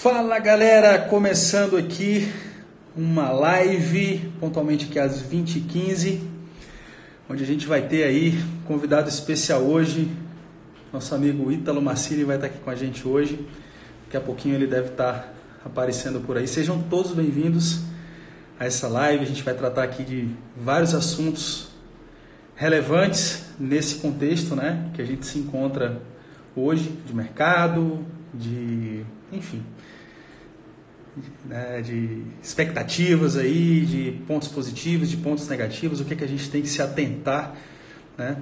Fala galera, começando aqui uma live, pontualmente aqui às 20h15, onde a gente vai ter aí convidado especial hoje, nosso amigo Ítalo Massiri vai estar aqui com a gente hoje, daqui a pouquinho ele deve estar aparecendo por aí. Sejam todos bem-vindos a essa live, a gente vai tratar aqui de vários assuntos relevantes nesse contexto né, que a gente se encontra hoje, de mercado, de enfim, né, de expectativas aí, de pontos positivos, de pontos negativos, o que, é que a gente tem que se atentar né,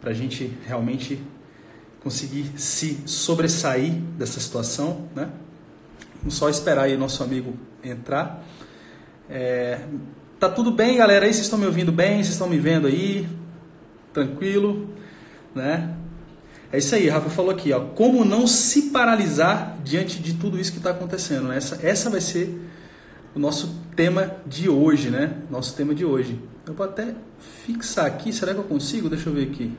para a gente realmente conseguir se sobressair dessa situação. Né? Vamos só esperar aí o nosso amigo entrar. É, tá tudo bem, galera? Aí vocês estão me ouvindo bem? Vocês estão me vendo aí? Tranquilo? Né? É isso aí, Rafa falou aqui, ó, como não se paralisar diante de tudo isso que está acontecendo. Né? Essa, essa vai ser o nosso tema de hoje, né? Nosso tema de hoje. Eu vou até fixar aqui, será que eu consigo? Deixa eu ver aqui.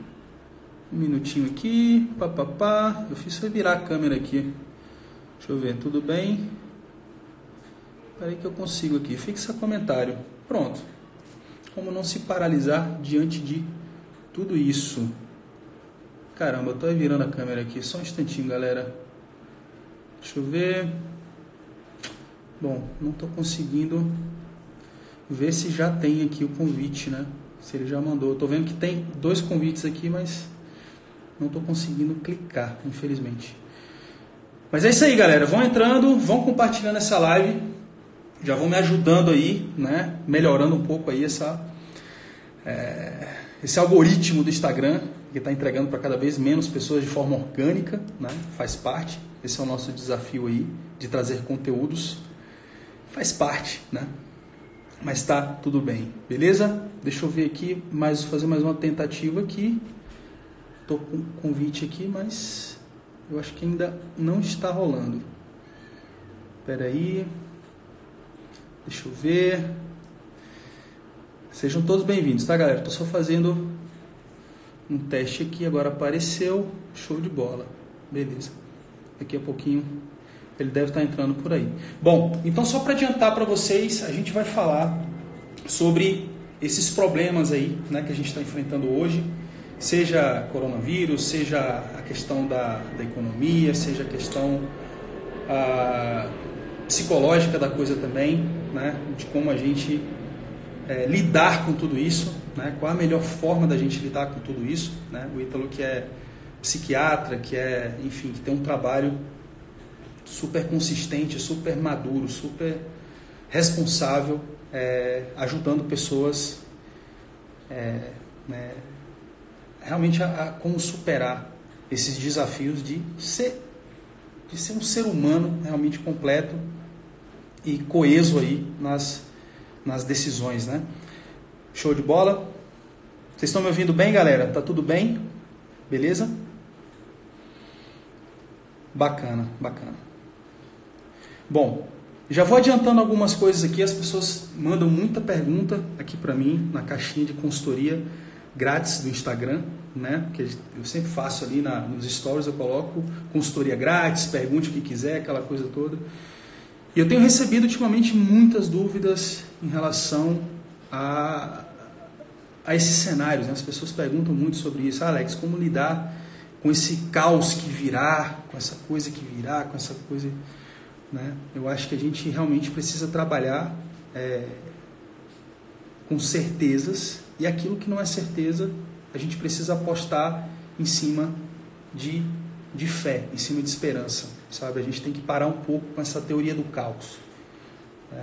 Um minutinho aqui, papapá. Eu fiz só virar a câmera aqui. Deixa eu ver, tudo bem? Espera que eu consigo aqui. Fixa comentário. Pronto. Como não se paralisar diante de tudo isso. Caramba, eu tô virando a câmera aqui. Só um instantinho, galera. Deixa eu ver. Bom, não tô conseguindo ver se já tem aqui o convite, né? Se ele já mandou. Eu tô vendo que tem dois convites aqui, mas não tô conseguindo clicar, infelizmente. Mas é isso aí, galera. Vão entrando, vão compartilhando essa live. Já vão me ajudando aí, né? Melhorando um pouco aí essa, é, esse algoritmo do Instagram que está entregando para cada vez menos pessoas de forma orgânica, né? faz parte. Esse é o nosso desafio aí de trazer conteúdos. Faz parte, né? Mas está tudo bem, beleza? Deixa eu ver aqui, mais fazer mais uma tentativa aqui. Tô com convite aqui, mas eu acho que ainda não está rolando. Espera aí. Deixa eu ver. Sejam todos bem-vindos, tá, galera? Tô só fazendo um teste aqui, agora apareceu, show de bola. Beleza. Daqui a pouquinho ele deve estar entrando por aí. Bom, então só para adiantar para vocês, a gente vai falar sobre esses problemas aí, né, que a gente está enfrentando hoje, seja coronavírus, seja a questão da, da economia, seja a questão a, psicológica da coisa também, né, de como a gente é, lidar com tudo isso, né? qual a melhor forma da gente lidar com tudo isso. Né? O Ítalo que é psiquiatra, que é, enfim, que tem um trabalho super consistente, super maduro, super responsável, é, ajudando pessoas é, né, realmente a, a, como superar esses desafios de ser, de ser um ser humano realmente completo e coeso aí nas nas decisões, né? Show de bola? Vocês estão me ouvindo bem, galera? Tá tudo bem? Beleza? Bacana, bacana. Bom, já vou adiantando algumas coisas aqui. As pessoas mandam muita pergunta aqui para mim na caixinha de consultoria grátis do Instagram, né? Que eu sempre faço ali na, nos stories, eu coloco consultoria grátis, pergunte o que quiser, aquela coisa toda. E eu tenho recebido ultimamente muitas dúvidas em relação a, a esses cenários. Né? As pessoas perguntam muito sobre isso. Ah, Alex, como lidar com esse caos que virá, com essa coisa que virá, com essa coisa. Né? Eu acho que a gente realmente precisa trabalhar é, com certezas e aquilo que não é certeza, a gente precisa apostar em cima de, de fé, em cima de esperança sabe? A gente tem que parar um pouco com essa teoria do caos.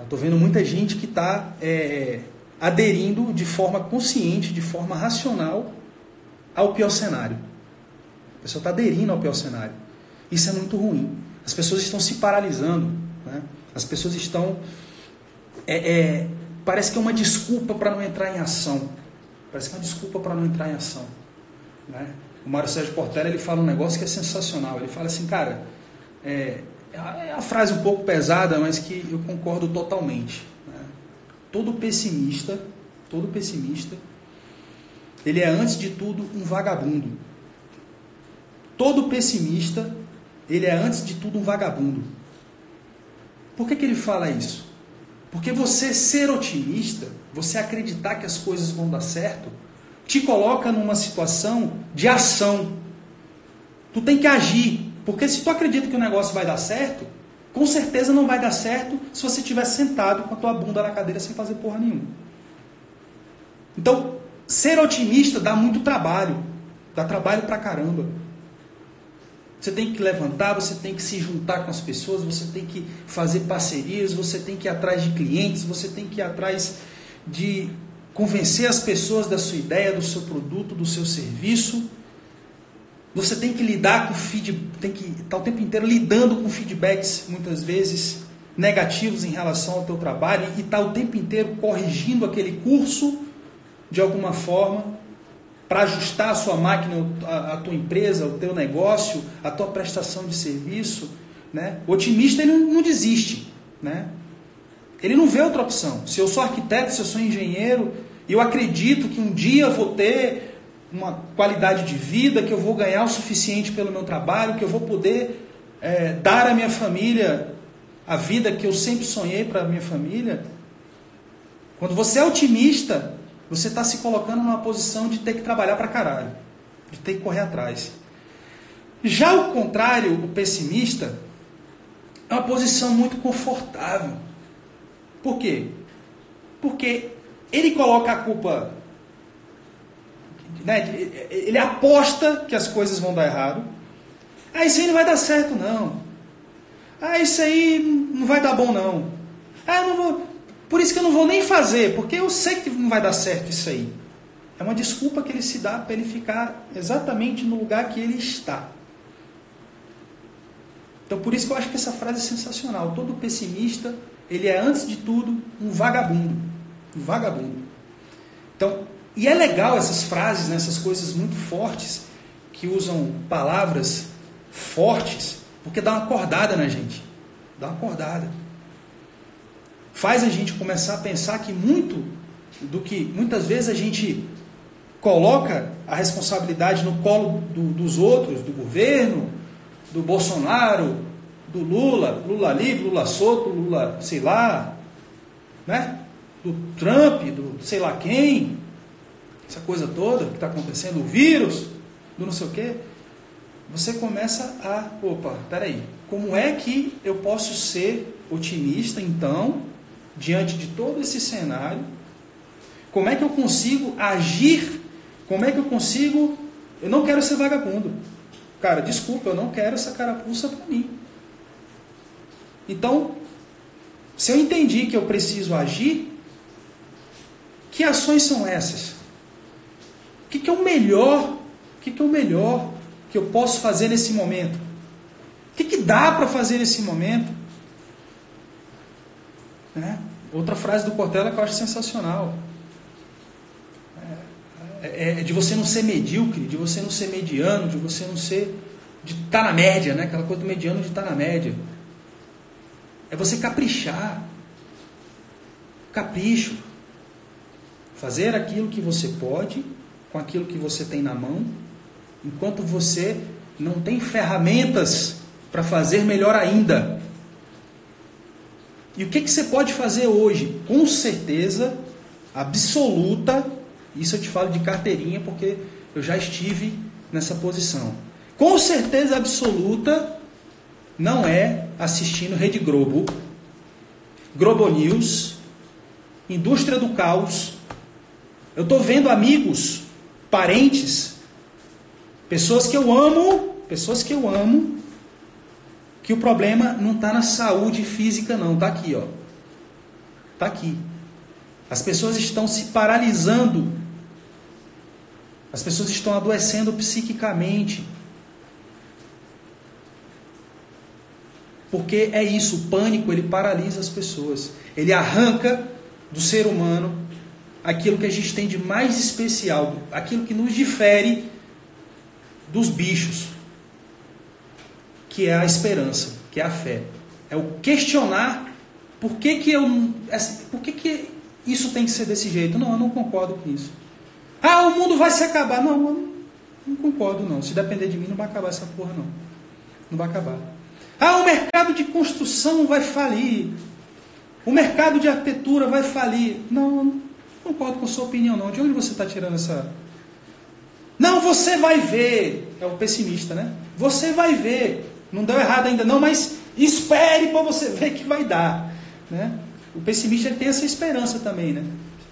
Estou é, vendo muita gente que está é, aderindo de forma consciente, de forma racional ao pior cenário. A pessoa está aderindo ao pior cenário. Isso é muito ruim. As pessoas estão se paralisando. Né? As pessoas estão. É, é, parece que é uma desculpa para não entrar em ação. Parece que é uma desculpa para não entrar em ação. Né? O Mário Sérgio Portela ele fala um negócio que é sensacional. Ele fala assim, cara, é, é a frase um pouco pesada, mas que eu concordo totalmente. Todo pessimista, todo pessimista, ele é antes de tudo um vagabundo. Todo pessimista, ele é antes de tudo um vagabundo. Por que, que ele fala isso? Porque você ser otimista, você acreditar que as coisas vão dar certo, te coloca numa situação de ação. Tu tem que agir. Porque se tu acredita que o negócio vai dar certo, com certeza não vai dar certo se você estiver sentado com a tua bunda na cadeira sem fazer porra nenhuma. Então, ser otimista dá muito trabalho. Dá trabalho pra caramba. Você tem que levantar, você tem que se juntar com as pessoas, você tem que fazer parcerias, você tem que ir atrás de clientes, você tem que ir atrás de convencer as pessoas da sua ideia, do seu produto, do seu serviço. Você tem que lidar com feedback, tem que estar o tempo inteiro lidando com feedbacks, muitas vezes negativos em relação ao teu trabalho, e estar o tempo inteiro corrigindo aquele curso de alguma forma para ajustar a sua máquina, a, a, tua empresa, o teu negócio, a tua prestação de serviço. Né? O otimista ele não, não desiste. Né? Ele não vê outra opção. Se eu sou arquiteto, se eu sou engenheiro, eu acredito que um dia vou ter uma qualidade de vida, que eu vou ganhar o suficiente pelo meu trabalho, que eu vou poder é, dar à minha família a vida que eu sempre sonhei para a minha família. Quando você é otimista, você está se colocando numa posição de ter que trabalhar para caralho, de ter que correr atrás. Já o contrário, o pessimista, é uma posição muito confortável. Por quê? Porque ele coloca a culpa, né, ele aposta que as coisas vão dar errado. Ah, isso aí não vai dar certo, não. Ah, isso aí não vai dar bom, não. Ah, eu não vou. Por isso que eu não vou nem fazer, porque eu sei que não vai dar certo isso aí. É uma desculpa que ele se dá para ele ficar exatamente no lugar que ele está. Então por isso que eu acho que essa frase é sensacional. Todo pessimista, ele é antes de tudo um vagabundo. Um vagabundo. Então, e é legal essas frases, né, essas coisas muito fortes, que usam palavras fortes, porque dá uma acordada na gente. Dá uma acordada faz a gente começar a pensar que muito do que muitas vezes a gente coloca a responsabilidade no colo do, dos outros, do governo, do Bolsonaro, do Lula, Lula livre, Lula solto, Lula sei lá, né? do Trump, do sei lá quem, essa coisa toda que está acontecendo, o vírus, do não sei o quê, você começa a, opa, peraí, como é que eu posso ser otimista então diante de todo esse cenário? Como é que eu consigo agir? Como é que eu consigo. Eu não quero ser vagabundo. Cara, desculpa, eu não quero essa carapuça para mim. Então, se eu entendi que eu preciso agir, que ações são essas? O que, que é o melhor? O que, que é o melhor que eu posso fazer nesse momento? O que, que dá para fazer nesse momento? Né? Outra frase do Cortella que eu acho sensacional. É, é, é, de você não ser medíocre, de você não ser mediano, de você não ser. de estar tá na média, né? aquela coisa do mediano de estar tá na média. É você caprichar. Capricho. Fazer aquilo que você pode, com aquilo que você tem na mão, enquanto você não tem ferramentas para fazer melhor ainda. E o que, que você pode fazer hoje? Com certeza absoluta, isso eu te falo de carteirinha porque eu já estive nessa posição. Com certeza absoluta, não é assistindo Rede Globo, Globo News, Indústria do Caos. Eu estou vendo amigos, parentes, pessoas que eu amo, pessoas que eu amo, que o problema não está na saúde física, não. Está aqui, ó. Está aqui. As pessoas estão se paralisando. As pessoas estão adoecendo psiquicamente. Porque é isso, o pânico ele paralisa as pessoas. Ele arranca do ser humano aquilo que a gente tem de mais especial, aquilo que nos difere dos bichos que é a esperança, que é a fé. É o questionar por que, que eu. Por que, que isso tem que ser desse jeito? Não, eu não concordo com isso. Ah, o mundo vai se acabar. Não, eu não concordo não. Se depender de mim, não vai acabar essa porra, não. Não vai acabar. Ah, o mercado de construção vai falir. O mercado de arquitetura vai falir. Não, não concordo com sua opinião, não. De onde você está tirando essa. Não, você vai ver. É o pessimista, né? Você vai ver. Não deu errado ainda, não, mas espere para você ver que vai dar. Né? O pessimista tem essa esperança também, né?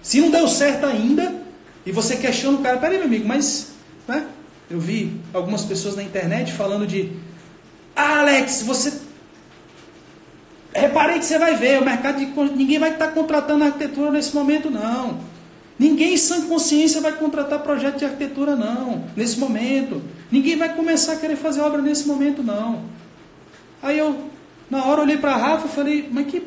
Se não deu certo ainda, e você questiona o cara, peraí, meu amigo, mas. Né? Eu vi algumas pessoas na internet falando de. Alex, você. Reparei que você vai ver, o mercado de. Ninguém vai estar contratando arquitetura nesse momento, não. Ninguém sem consciência vai contratar projeto de arquitetura, não, nesse momento. Ninguém vai começar a querer fazer obra nesse momento, não. Aí eu, na hora, olhei para a Rafa e falei, mas que,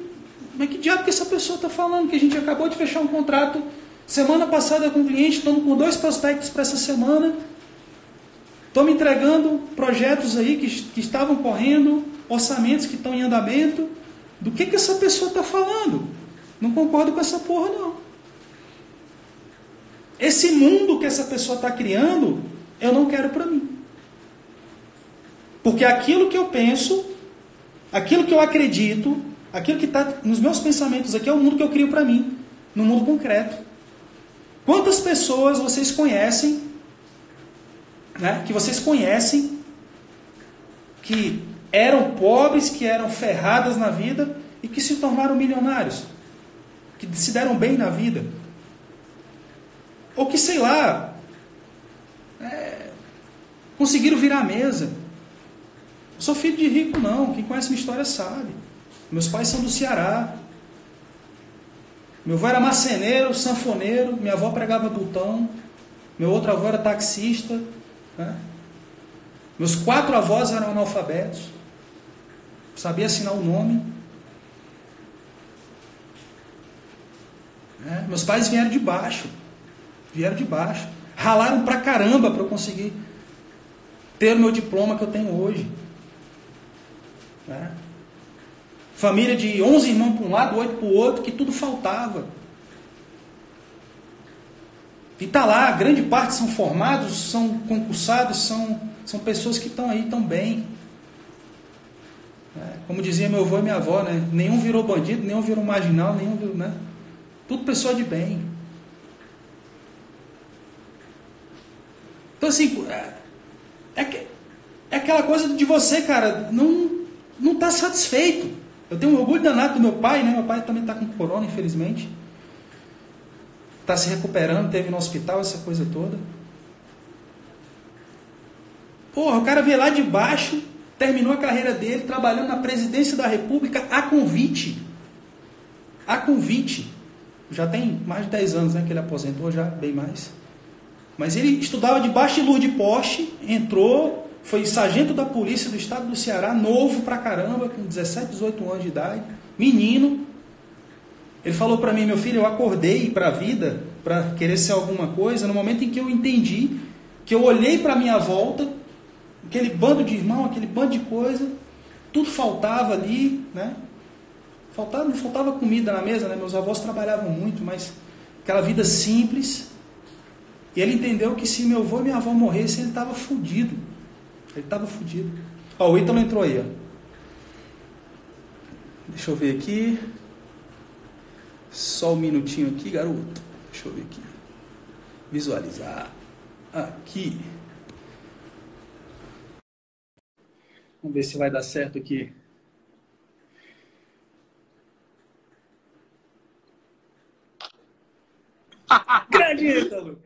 mas que diabo que essa pessoa está falando? Que a gente acabou de fechar um contrato semana passada com um cliente, estamos com dois prospectos para essa semana. Estamos entregando projetos aí que, que estavam correndo, orçamentos que estão em andamento. Do que, que essa pessoa está falando? Não concordo com essa porra, não. Esse mundo que essa pessoa está criando, eu não quero para mim. Porque aquilo que eu penso, aquilo que eu acredito, aquilo que está nos meus pensamentos aqui é o mundo que eu crio para mim, no mundo concreto. Quantas pessoas vocês conhecem, né, que vocês conhecem, que eram pobres, que eram ferradas na vida e que se tornaram milionários, que se deram bem na vida, ou que sei lá, é, conseguiram virar a mesa. Sou filho de rico, não. Quem conhece minha história sabe. Meus pais são do Ceará. Meu avô era marceneiro, sanfoneiro. Minha avó pregava botão. Meu outro avô era taxista. Né? Meus quatro avós eram analfabetos. Sabia assinar o nome. É, meus pais vieram de baixo. Vieram de baixo. Ralaram pra caramba para eu conseguir ter o meu diploma que eu tenho hoje. Né? Família de 11 irmãos para um lado, 8 para o outro, que tudo faltava. E está lá, grande parte são formados, são concursados, são, são pessoas que estão aí tão bem. É, como dizia meu avô e minha avó, né? nenhum virou bandido, nenhum virou marginal, nenhum virou. Né? Tudo pessoa de bem. Então, assim, é, é, é aquela coisa de você, cara, não não está satisfeito. Eu tenho um orgulho danado do meu pai, né? Meu pai também está com corona, infelizmente. Está se recuperando, teve no hospital, essa coisa toda. Porra, o cara veio lá de baixo, terminou a carreira dele trabalhando na presidência da República a convite. A convite. Já tem mais de 10 anos né, que ele aposentou, já bem mais. Mas ele estudava debaixo de luz de poste, entrou, foi sargento da polícia do estado do Ceará, novo pra caramba, com 17, 18 anos de idade, menino. Ele falou para mim, meu filho, eu acordei para a vida, para querer ser alguma coisa, no momento em que eu entendi, que eu olhei para minha volta, aquele bando de irmão, aquele bando de coisa, tudo faltava ali, né? Faltava, faltava comida na mesa, né? Meus avós trabalhavam muito, mas aquela vida simples. E ele entendeu que se meu avô e minha avó morressem, ele estava fudido. Ele estava fodido. Ó, o Ítalo entrou aí, ó. Deixa eu ver aqui. Só um minutinho aqui, garoto. Deixa eu ver aqui. Visualizar. Aqui. Vamos ver se vai dar certo aqui. Grande Ítalo!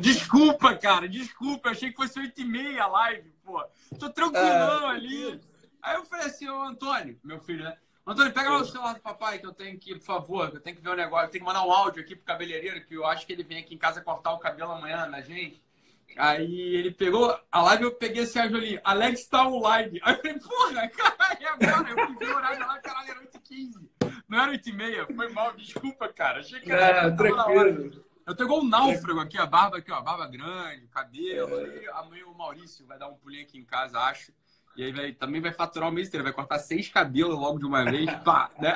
Desculpa, cara, desculpa. Eu achei que fosse 8 e meia a live, pô. Tô tranquilão ah, ali. Aí eu falei assim, ô Antônio, meu filho, né? Antônio, pega lá o celular do papai que eu tenho que, por favor, eu tenho que ver um negócio. Eu tenho que mandar um áudio aqui pro cabeleireiro, que eu acho que ele vem aqui em casa cortar o cabelo amanhã na gente. Aí ele pegou a live, eu peguei esse áudio ali. Alex tá online. Aí eu falei, porra, caralho, e agora? Eu fui ver o horário lá, caralho, era 8h15. Não era 8h30. Foi mal, desculpa, cara. Achei que era. Não, tranquilo. Eu tô igual um náufrago aqui, a barba aqui, ó, a barba grande, cabelo. É. Aí amanhã o Maurício vai dar um pulinho aqui em casa, acho. E aí vai, também vai faturar o mês inteiro, vai cortar seis cabelos logo de uma vez, pá, né?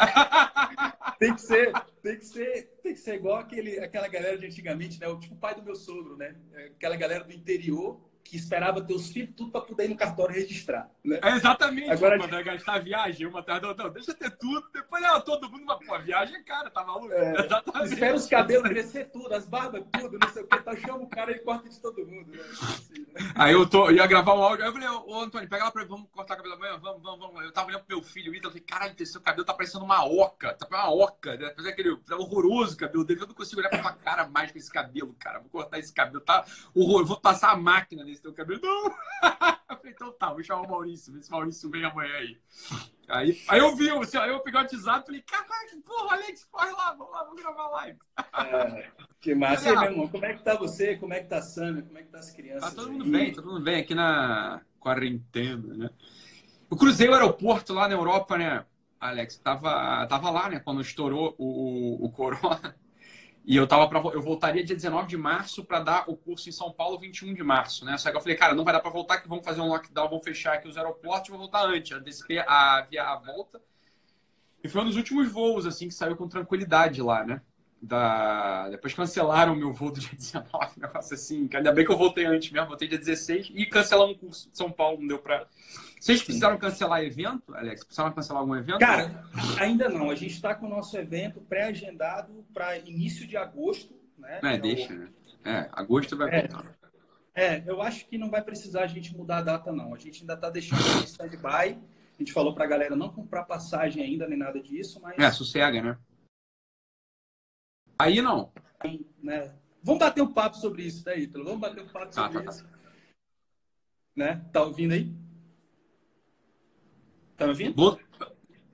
Tem que ser, tem que ser, tem que ser igual aquele, aquela galera de antigamente, né? O tipo pai do meu sogro, né? Aquela galera do interior que esperava ter os filhos tudo para poder ir no cartório registrar. Né? É exatamente. Agora, quando é gastar a viagem, uma tarde, não, não, deixa ter tudo, depois não, todo mundo, mas pô, a viagem é cara, tá maluco? É, exatamente. Espera os cabelos crescer tudo, as barbas tudo, não sei o que, tá, chama o cara e corta de todo mundo. Né? Assim, né? Aí eu tô, ia gravar um áudio, aí eu falei, ô Antônio, pega lá pra vamos cortar o cabelo amanhã, vamos, vamos, vamos. Eu tava olhando pro meu filho, então eu falei, caralho, seu cabelo tá parecendo uma oca, tá parecendo uma oca, né? Fazer aquele, tá horroroso o cabelo dele, eu não consigo olhar pra tua cara mais com esse cabelo, cara, vou cortar esse cabelo, tá horroroso, vou passar a máquina nesse teu cabelo, não! eu falei, então tá, vou chamar o Maurício, ver se o Maurício vem amanhã aí. Aí, aí eu vi, aí eu peguei o WhatsApp e falei, caraca, porra, Alex, corre lá, vamos lá, vamos gravar live. É, que massa. Aí, meu irmão, como é que tá você? Como é que tá a Samia? Como é que tá as crianças? Tá todo mundo aí? bem, todo mundo bem aqui na quarentena, né? Eu cruzei o aeroporto lá na Europa, né, Alex? Tava, tava lá, né, quando estourou o, o, o corona. E eu tava para eu voltaria dia 19 de março para dar o curso em São Paulo 21 de março, né? Só que eu falei, cara, não vai dar para voltar que vamos fazer um lockdown, vamos fechar aqui os aeroportos, vou voltar antes, antecipei a via a volta. E foi um dos últimos voos assim que saiu com tranquilidade lá, né? Da... Depois cancelaram o meu voo do dia 19, um negócio assim. Ainda bem que eu voltei antes mesmo, voltei dia 16 e cancelamos o curso de São Paulo, não deu para vocês precisaram cancelar evento, Alex? Precisaram cancelar algum evento? Cara, ainda não. A gente está com o nosso evento pré-agendado para início de agosto. Né? É, deixa, né? É, agosto vai é, voltar. É, eu acho que não vai precisar a gente mudar a data, não. A gente ainda está deixando em stand-by. A gente falou para a galera não comprar passagem ainda, nem nada disso, mas... É, sossega, né? Aí não. Né? Vamos bater um papo sobre isso, daí, né, Vamos bater um papo tá, sobre tá, tá, isso. Tá. Né? Tá ouvindo aí? Tá me ouvindo? Tô,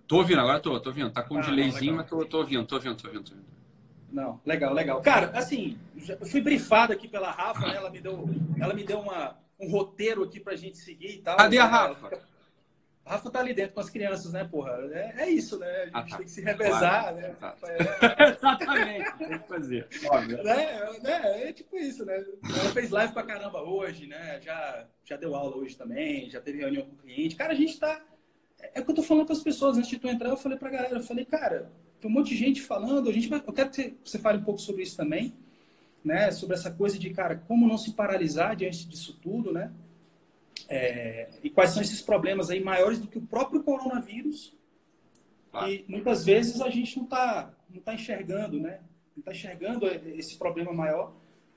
tô ouvindo, agora tô, tô ouvindo. Tá com um ah, delayzinho, mas tô, tô ouvindo, tô ouvindo, tô ouvindo, tô ouvindo. Não, legal, legal. Cara, assim, eu fui brifado aqui pela Rafa, né? Ela me deu, ela me deu uma, um roteiro aqui pra gente seguir e tal. Cadê a Rafa? A Rafa tá ali dentro com as crianças, né, porra? É, é isso, né? A gente ah, tá. tem que se revezar, claro. né? Tá. É... Exatamente, tem que fazer. Óbvio. É, é, é, tipo isso, né? Ela fez live pra caramba hoje, né? Já, já deu aula hoje também, já teve reunião com o cliente. Cara, a gente tá é o que eu tô falando com as pessoas. Antes de tu entrar, eu falei pra galera, eu falei, cara, tem um monte de gente falando, a gente vai, eu quero que você fale um pouco sobre isso também, né? Sobre essa coisa de, cara, como não se paralisar diante disso tudo, né? É, e quais são esses problemas aí maiores do que o próprio coronavírus claro. e muitas vezes a gente não está não tá enxergando, né? Não está enxergando esse problema maior.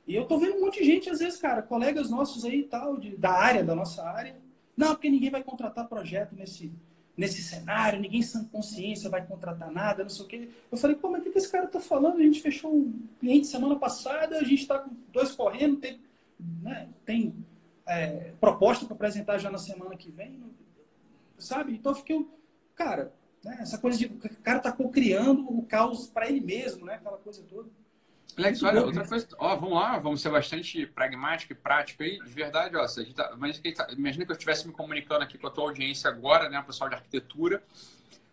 E eu tô vendo um monte de gente, às vezes, cara, colegas nossos aí tal, de, da área, da nossa área, não, porque ninguém vai contratar projeto nesse, nesse cenário, ninguém sem consciência vai contratar nada, não sei o quê. Eu falei, pô, mas o que, esse cara tá falando? A gente fechou um cliente semana passada, a gente está com dois correndo, tem, né, tem é, proposta para apresentar já na semana que vem, sabe? Então eu fiquei, cara, né, essa coisa de o cara tá criando o caos para ele mesmo, né? Aquela coisa toda. Alex, olha, outra coisa, ó, vamos lá, vamos ser bastante pragmático e prático aí, de verdade, ó, se tá, tá, imagina que eu estivesse me comunicando aqui com a tua audiência agora, né, o pessoal de arquitetura,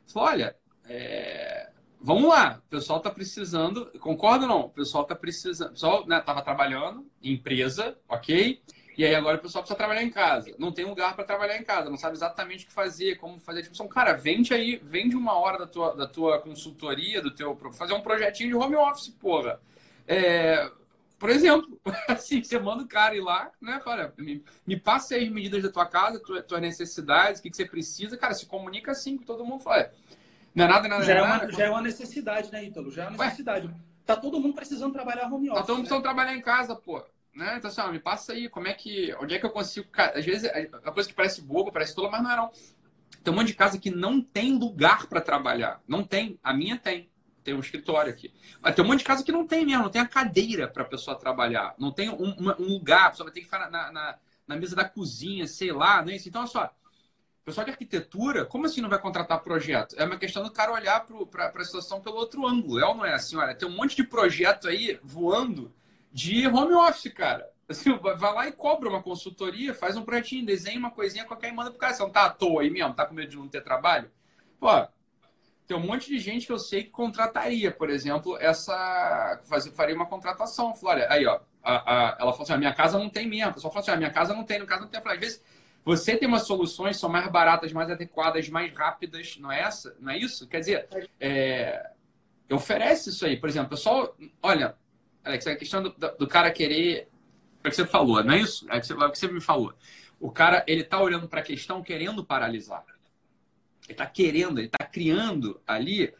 falou, olha, é, vamos lá, o pessoal está precisando, concorda ou não? O pessoal está precisando, o pessoal né, tava trabalhando em empresa, ok? E aí agora o pessoal precisa trabalhar em casa. Não tem lugar para trabalhar em casa, não sabe exatamente o que fazer, como fazer. Tipo, são, cara, vende aí, vende uma hora da tua, da tua consultoria, do teu. fazer um projetinho de home office, porra. É, por exemplo, assim, você manda o cara ir lá, né? Fala, me, me passa aí as medidas da tua casa, tuas, tuas necessidades, o que, que você precisa. Cara, se comunica assim com todo mundo. Fala, é, não é nada, nada, já, é uma, já é uma necessidade, né, Ítalo? Já é uma necessidade. Ué? Tá todo mundo precisando trabalhar home office. Tá todo mundo né? precisando trabalhar em casa, pô. Né? Então, assim, ó, me passa aí, como é que. Onde é que eu consigo. Às vezes, é uma coisa que parece boba, parece tola, mas não é não. Tem um monte de casa que não tem lugar para trabalhar. Não tem. A minha tem tem um escritório aqui. Mas tem um monte de casa que não tem mesmo, não tem a cadeira para a pessoa trabalhar, não tem um, um, lugar, a pessoa vai ter que ficar na, na, na, mesa da cozinha, sei lá, né? Então, olha só, pessoal de arquitetura, como assim não vai contratar projeto? É uma questão do cara olhar para a situação pelo outro ângulo. É ou não é assim? Olha, tem um monte de projeto aí voando de home office, cara. Assim, vai lá e cobra uma consultoria, faz um projetinho, desenha uma coisinha qualquer e manda pro cara. Você não tá à toa aí mesmo? Tá com medo de não ter trabalho? Pô, tem um monte de gente que eu sei que contrataria, por exemplo, essa. Fazer, faria uma contratação. Olha, aí, ó. A, a, ela falou assim: a minha casa não tem mesmo. A pessoa falou assim: a minha casa não tem, no caso não tem. Falei, às vezes você tem umas soluções são mais baratas, mais adequadas, mais rápidas, não é essa? Não é isso? Quer dizer, é, oferece isso aí. Por exemplo, pessoal, olha, Alex, a questão do, do cara querer É o que você falou, não é isso? É o que você, é o que você me falou. O cara, ele tá olhando para a questão querendo paralisar. Ele tá querendo, ele tá criando ali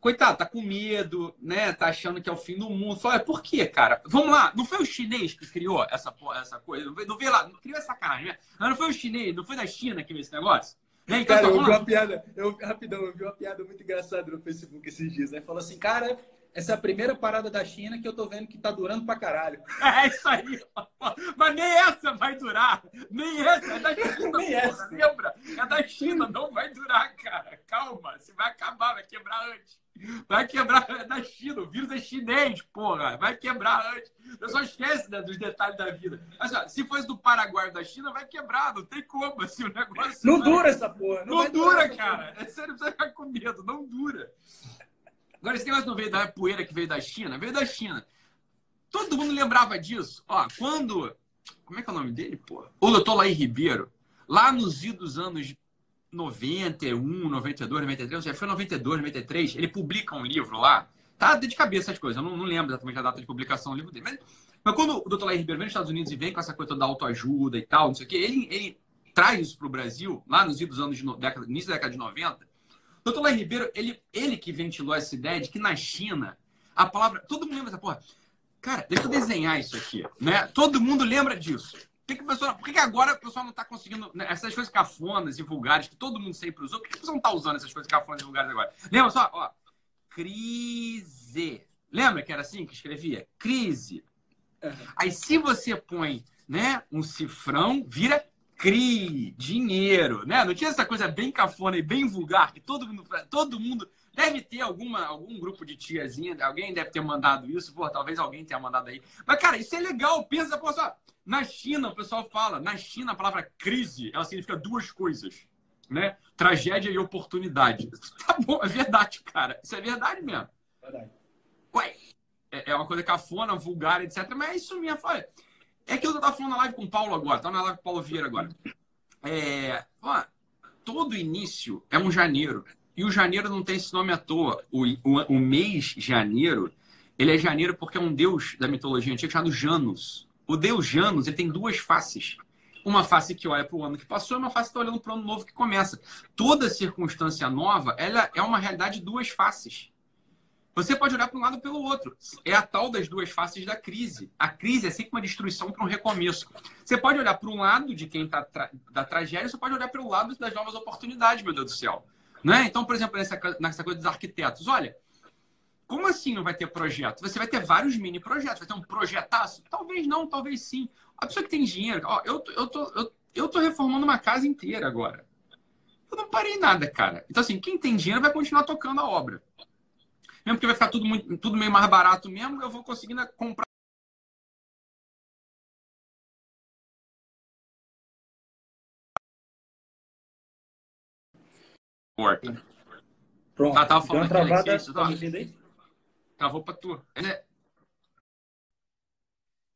coitado, tá com medo, né? Tá achando que é o fim do mundo. Fala, por quê, cara? Vamos lá, não foi o chinês que criou essa, essa coisa? Não veio lá, não criou essa carne, né? Não foi o chinês, não foi da China que fez esse negócio? Né? Então, cara, eu vi uma piada, eu, rapidão, eu vi uma piada muito engraçada no Facebook esses dias, né? Falou assim, cara, essa é a primeira parada da China que eu tô vendo que tá durando pra caralho. É isso aí. Mas nem essa vai durar. Nem essa. É da China. nem porra, essa. Lembra? É da China. Não vai durar, cara. Calma. Você vai acabar. Vai quebrar antes. Vai quebrar. É da China. O vírus é chinês, porra. Vai quebrar antes. Eu só esquece né, dos detalhes da vida. Mas, ó, se fosse do Paraguai da China, vai quebrar. Não tem como. Assim, o negócio. Não vai... dura essa porra. Não, não dura, cara. É sério, você ficar com medo. Não dura. Agora, esse negócio não veio da poeira que veio da China, veio da China. Todo mundo lembrava disso. Ó, quando. Como é que é o nome dele, pô? O doutor Laí Ribeiro, lá nos idos anos 91, 92, 93, já foi 92, 93, ele publica um livro lá. Tá de cabeça as coisas, eu não, não lembro exatamente a data de publicação do livro dele. Mas, mas quando o doutor Laí Ribeiro vem nos Estados Unidos e vem com essa coisa da autoajuda e tal, não sei o quê, ele, ele traz isso para o Brasil, lá nos idos anos de década, início da década de 90, Doutor Lai Ribeiro, ele, ele que ventilou essa ideia de que na China, a palavra. Todo mundo lembra dessa porra. Cara, deixa eu desenhar isso aqui, né? Todo mundo lembra disso. Por que, pessoa, por que, agora o pessoal não está conseguindo. Né, essas coisas cafonas e vulgares que todo mundo sempre usou, por que, que o pessoal não está usando essas coisas cafonas e vulgares agora? Lembra só? Ó, crise. Lembra que era assim que escrevia? Crise. Aí se você põe né, um cifrão, vira CRI, dinheiro, né? Não tinha essa coisa bem cafona e bem vulgar que todo mundo, todo mundo deve ter alguma, algum grupo de tiazinha, alguém deve ter mandado isso, pô, talvez alguém tenha mandado aí. Mas, cara, isso é legal, pensa, pô, só, na China, o pessoal fala, na China a palavra crise, ela significa duas coisas, né? Tragédia e oportunidade. Tá bom, é verdade, cara. Isso é verdade mesmo. Verdade. Ué, é, é uma coisa cafona, vulgar, etc. Mas é isso mesmo. Olha, é que eu tava falando na live com o Paulo agora, tá na live com o Paulo Vieira agora. É, ó, todo início é um janeiro. E o janeiro não tem esse nome à toa. O, o, o mês janeiro, ele é janeiro porque é um deus da mitologia antiga chamado Janus. O deus Janus ele tem duas faces. Uma face que olha para o ano que passou e uma face que está olhando para o ano novo que começa. Toda circunstância nova ela é uma realidade de duas faces. Você pode olhar para um lado ou pelo outro. É a tal das duas faces da crise. A crise é sempre uma destruição para um recomeço. Você pode olhar para um lado de quem está tra da tragédia, você pode olhar pelo lado das novas oportunidades, meu Deus do céu. Né? Então, por exemplo, nessa, nessa coisa dos arquitetos, olha, como assim não vai ter projeto? Você vai ter vários mini projetos. Vai ter um projetaço? Talvez não, talvez sim. A pessoa que tem dinheiro, ó, eu, eu, tô, eu, eu tô reformando uma casa inteira agora. Eu não parei nada, cara. Então, assim, quem tem dinheiro vai continuar tocando a obra. Mesmo que vai ficar tudo, muito, tudo meio mais barato mesmo, eu vou conseguindo comprar. Porta. Pronto. Tá, tava falando então, travada, é isso, tá me aí? Travou pra tu. É...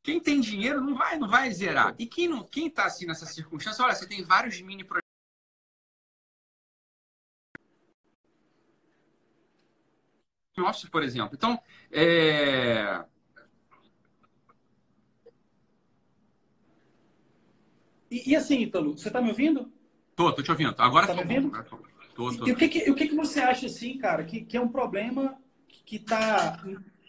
Quem tem dinheiro não vai, não vai zerar. E quem não, quem tá assim nessa circunstância, olha, você tem vários mini projetos Office, por exemplo. Então, é... E, e, assim, Ítalo, você está me ouvindo? Tô, tô te ouvindo. Agora tá me ouvindo? Tô, tô. E, e, o, que, que, o que, que você acha, assim, cara, que, que é um problema que tá.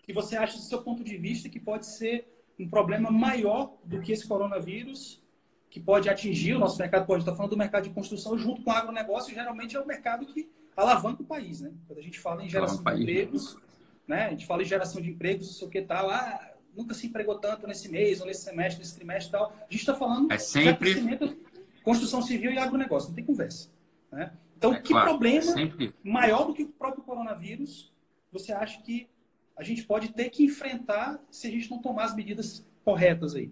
que você acha, do seu ponto de vista, que pode ser um problema maior do que esse coronavírus, que pode atingir o nosso mercado, pode estar falando do mercado de construção junto com o agronegócio, geralmente é o mercado que alavanca o país, né? Quando a gente fala em geração de empregos, né? A gente fala em geração de empregos, não sei o que tal, ah, nunca se empregou tanto nesse mês, ou nesse semestre, nesse trimestre e tal. A gente está falando é sempre... de construção civil e agronegócio, não tem conversa. Né? Então, é que claro, problema é sempre... maior do que o próprio coronavírus você acha que a gente pode ter que enfrentar se a gente não tomar as medidas corretas aí?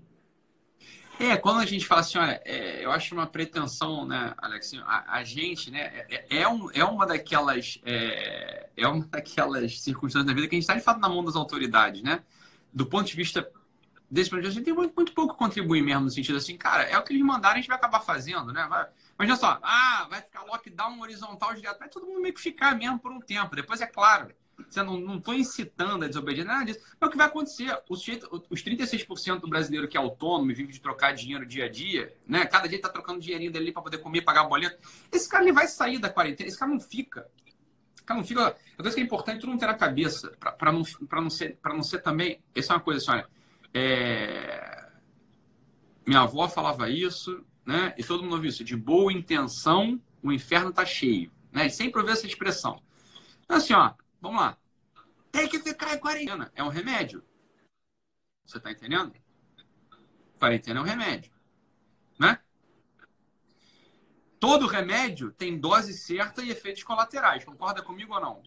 É, quando a gente fala assim, olha, é, eu acho uma pretensão, né, Alex, a, a gente, né, é, é, um, é uma daquelas é, é uma daquelas circunstâncias da vida que a gente está de fato na mão das autoridades, né? Do ponto de vista desse vista, a gente tem muito, muito pouco contribuir mesmo no sentido assim, cara, é o que eles mandaram, a gente vai acabar fazendo, né? Vai, imagina só, ah, vai ficar lockdown horizontal direto, vai todo mundo meio que ficar mesmo por um tempo. Depois, é claro, Você não, não tô incitando a desobediência, nada disso. Mas o que vai acontecer? Os, os 36% do brasileiro que é autônomo e vive de trocar dinheiro dia a dia, né? Cada dia tá trocando dinheirinho dele para poder comer, pagar boleto. Esse cara ele vai sair da quarentena, esse cara não fica. Esse cara não fica. A coisa que é importante tu não ter na cabeça, para não, não, ser, não ser também. Essa é uma coisa assim. É... Minha avó falava isso, né? E todo mundo ouviu isso. De boa intenção, o inferno tá cheio. Né? E sempre ouviu essa expressão. Então, assim, ó, vamos lá. Tem que ficar em quarentena. É um remédio. Você está entendendo? Quarentena é um remédio. Né? Todo remédio tem dose certa e efeitos colaterais. Concorda comigo ou não?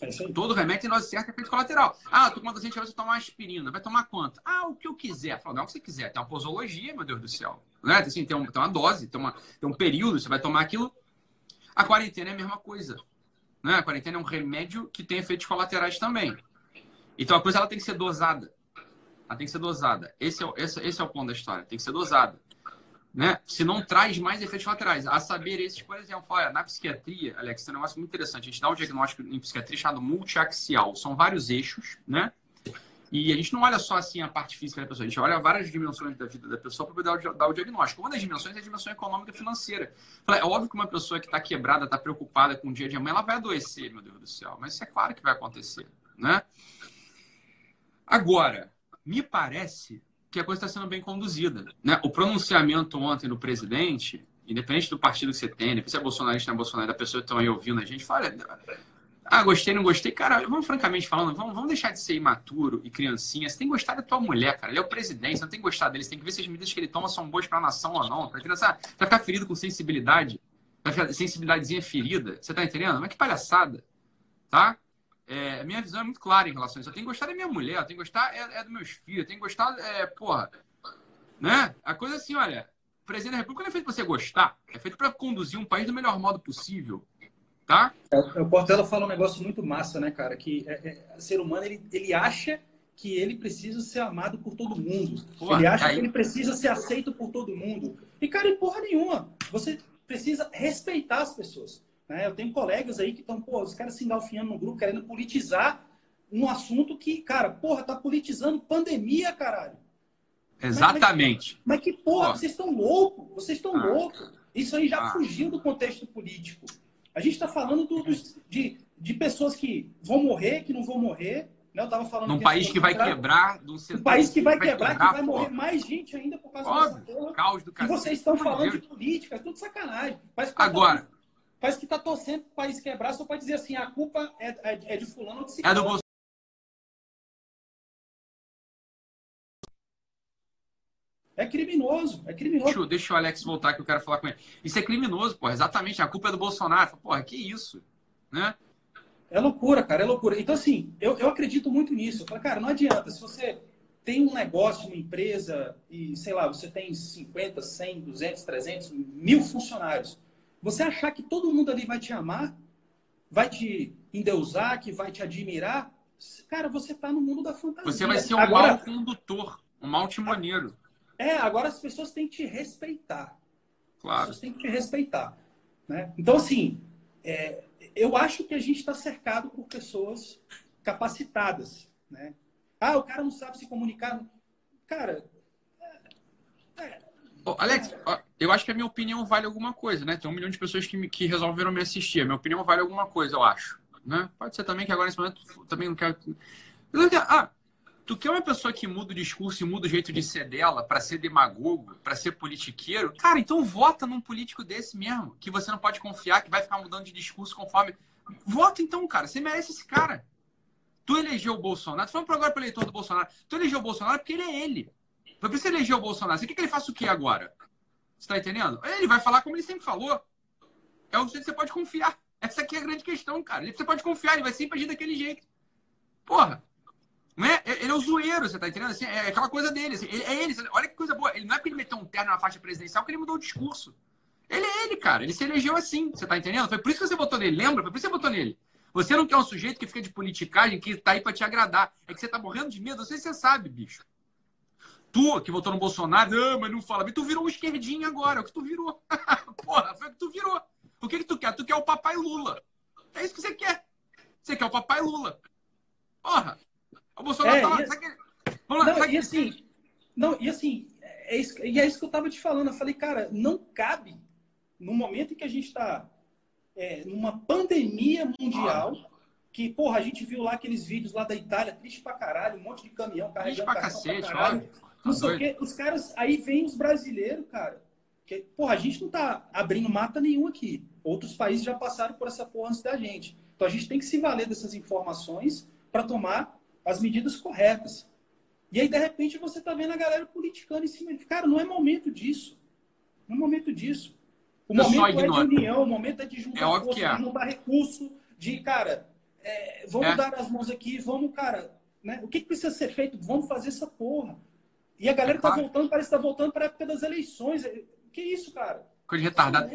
É Todo remédio tem dose certa e efeito colateral. Ah, tu com a gente vai tomar uma aspirina. Vai tomar quanto? Ah, o que eu quiser. Fala, não, o que você quiser. Tem uma posologia, meu Deus do céu. Né? Assim, tem, um, tem uma dose, tem, uma, tem um período, você vai tomar aquilo. A quarentena é a mesma coisa. Né? A quarentena é um remédio que tem efeitos colaterais também. Então a coisa ela tem que ser dosada. Ela tem que ser dosada. Esse é, esse, esse é o ponto da história. Tem que ser dosada. Né? Se não traz mais efeitos colaterais. A saber, esses, por exemplo, olha, na psiquiatria, Alex, tem um negócio muito interessante. A gente dá um diagnóstico em psiquiatria chamado multiaxial. São vários eixos, né? E a gente não olha só assim a parte física da pessoa, a gente olha várias dimensões da vida da pessoa para poder dar o diagnóstico. Uma das dimensões é a dimensão econômica financeira. É óbvio que uma pessoa que está quebrada, está preocupada com o dia de amanhã, ela vai adoecer, meu Deus do céu. Mas isso é claro que vai acontecer, né? Agora, me parece que a coisa está sendo bem conduzida. Né? O pronunciamento ontem do presidente, independente do partido que você tem, se é bolsonarista ou não é bolsonarista, da pessoa que estão aí ouvindo a gente, fala, ah, gostei, não gostei. Cara, vamos francamente falando, vamos, vamos deixar de ser imaturo e criancinha. Você tem que gostar da tua mulher, cara. Ele é o presidente, você não tem que gostar dele. Você tem que ver se as medidas que ele toma são boas para a nação ou não. Pra criança, vai ficar ferido com sensibilidade. Vai ficar sensibilidadezinha ferida. Você tá entendendo? Mas que palhaçada. Tá? É, minha visão é muito clara em relação a isso. Eu tenho que gostar da minha mulher, eu tenho que gostar é, é dos meus filhos, eu tenho que gostar, é, porra. Né? A coisa é assim, olha, o presidente da República não é feito para você gostar, é feito para conduzir um país do melhor modo possível tá? É, o Portela fala um negócio muito massa, né, cara? Que é, é, o ser humano ele, ele acha que ele precisa ser amado por todo mundo. Porra, ele acha aí... que ele precisa ser aceito por todo mundo. E, cara, em porra nenhuma. Você precisa respeitar as pessoas. Né? Eu tenho colegas aí que estão, pô, os caras se engalfinhando no grupo, querendo politizar um assunto que, cara, porra, tá politizando pandemia, caralho. Exatamente. Mas, mas que porra, vocês estão loucos, vocês estão ah. loucos. Isso aí já ah. fugiu do contexto político. A gente está falando do, do, de, de pessoas que vão morrer, que não vão morrer. Né? Eu estava falando. Num país que vai quebrar. Um país que vai, vai quebrar, quebrar, que vai morrer mais gente ainda por causa Óbvio, dessa porra. Caos do e vocês estão falando de política, é tudo sacanagem. Parece que Agora. Tá, parece que está torcendo para o país quebrar só para dizer assim: a culpa é, é, é de fulano ou de ciclano. É do Bolsonaro. É criminoso, é criminoso. Deixa, deixa, o Alex voltar que eu quero falar com ele. Isso é criminoso, pô. Exatamente, a culpa é do Bolsonaro. Porra, que isso, né? É loucura, cara, é loucura. Então, assim, eu, eu acredito muito nisso. Eu falo, cara, não adianta. Se você tem um negócio, uma empresa, e, sei lá, você tem 50, 100, 200, 300, mil funcionários, você achar que todo mundo ali vai te amar, vai te endeusar, que vai te admirar, cara, você tá no mundo da fantasia. Você vai ser um Agora, mau condutor, um mau timoneiro. É, agora as pessoas têm que te respeitar. Claro. As pessoas têm que te respeitar. Né? Então, assim, é, eu acho que a gente está cercado por pessoas capacitadas. Né? Ah, o cara não sabe se comunicar. Cara. É, é, oh, Alex, eu acho que a minha opinião vale alguma coisa, né? Tem um milhão de pessoas que, me, que resolveram me assistir. A minha opinião vale alguma coisa, eu acho. Né? Pode ser também que agora nesse momento também não quero. Ah, Tu quer uma pessoa que muda o discurso e muda o jeito de ser dela para ser demagogo, para ser politiqueiro? Cara, então vota num político desse mesmo, que você não pode confiar, que vai ficar mudando de discurso conforme. Vota então, cara. Você merece esse cara. Tu elegeu o Bolsonaro. Tu falando agora para eleitor do Bolsonaro. Tu elegeu o Bolsonaro porque ele é ele. Foi que você elegeu o Bolsonaro. Você quer que ele faça o que agora? Você tá entendendo? Ele vai falar como ele sempre falou. É o jeito que você pode confiar. Essa aqui é a grande questão, cara. Você pode confiar, ele vai sempre agir daquele jeito. Porra, não é? Ele é o zoeiro, você tá entendendo? Assim, é aquela coisa dele. Assim, ele, é ele. Olha que coisa boa. Ele não é porque ele meteu um terno na faixa presidencial que ele mudou o discurso. Ele é ele, cara. Ele se elegeu assim. Você tá entendendo? Foi por isso que você votou nele. Lembra? Foi por isso que você votou nele. Você não quer um sujeito que fica de politicagem, que tá aí pra te agradar. É que você tá morrendo de medo. Não sei se você sabe, bicho. Tu, que votou no Bolsonaro, ah, mas não fala. Mas tu virou um esquerdinho agora. É o que tu virou. Porra, foi o que tu virou. O que, que tu quer? Tu quer o papai Lula. É isso que você quer. Você quer o papai Lula. Porra! O Bolsonaro é, tá lá. E, sabe Vamos lá, não, e assim, não, e assim, é isso, e é isso que eu tava te falando. Eu falei, cara, não cabe, no momento em que a gente está é, numa pandemia mundial, ah. que, porra, a gente viu lá aqueles vídeos lá da Itália, triste pra caralho, um monte de caminhão carregando pra cacete, pra caralho. Não sei o quê. Os caras, aí vem os brasileiros, cara. Que, porra, a gente não tá abrindo mata nenhum aqui. Outros países já passaram por essa porra antes da gente. Então a gente tem que se valer dessas informações para tomar as medidas corretas. E aí, de repente, você tá vendo a galera politicando em cima. Cara, não é momento disso. Não é momento disso. O Eu momento é de união, o momento é de juntar é força, é. juntar recurso, de, cara, é, vamos é. dar as mãos aqui, vamos, cara, né? O que, que, precisa ser feito? Vamos fazer essa porra. E a galera é tá voltando, parece que tá voltando para a época das eleições. Que isso, cara? Coisa retardada.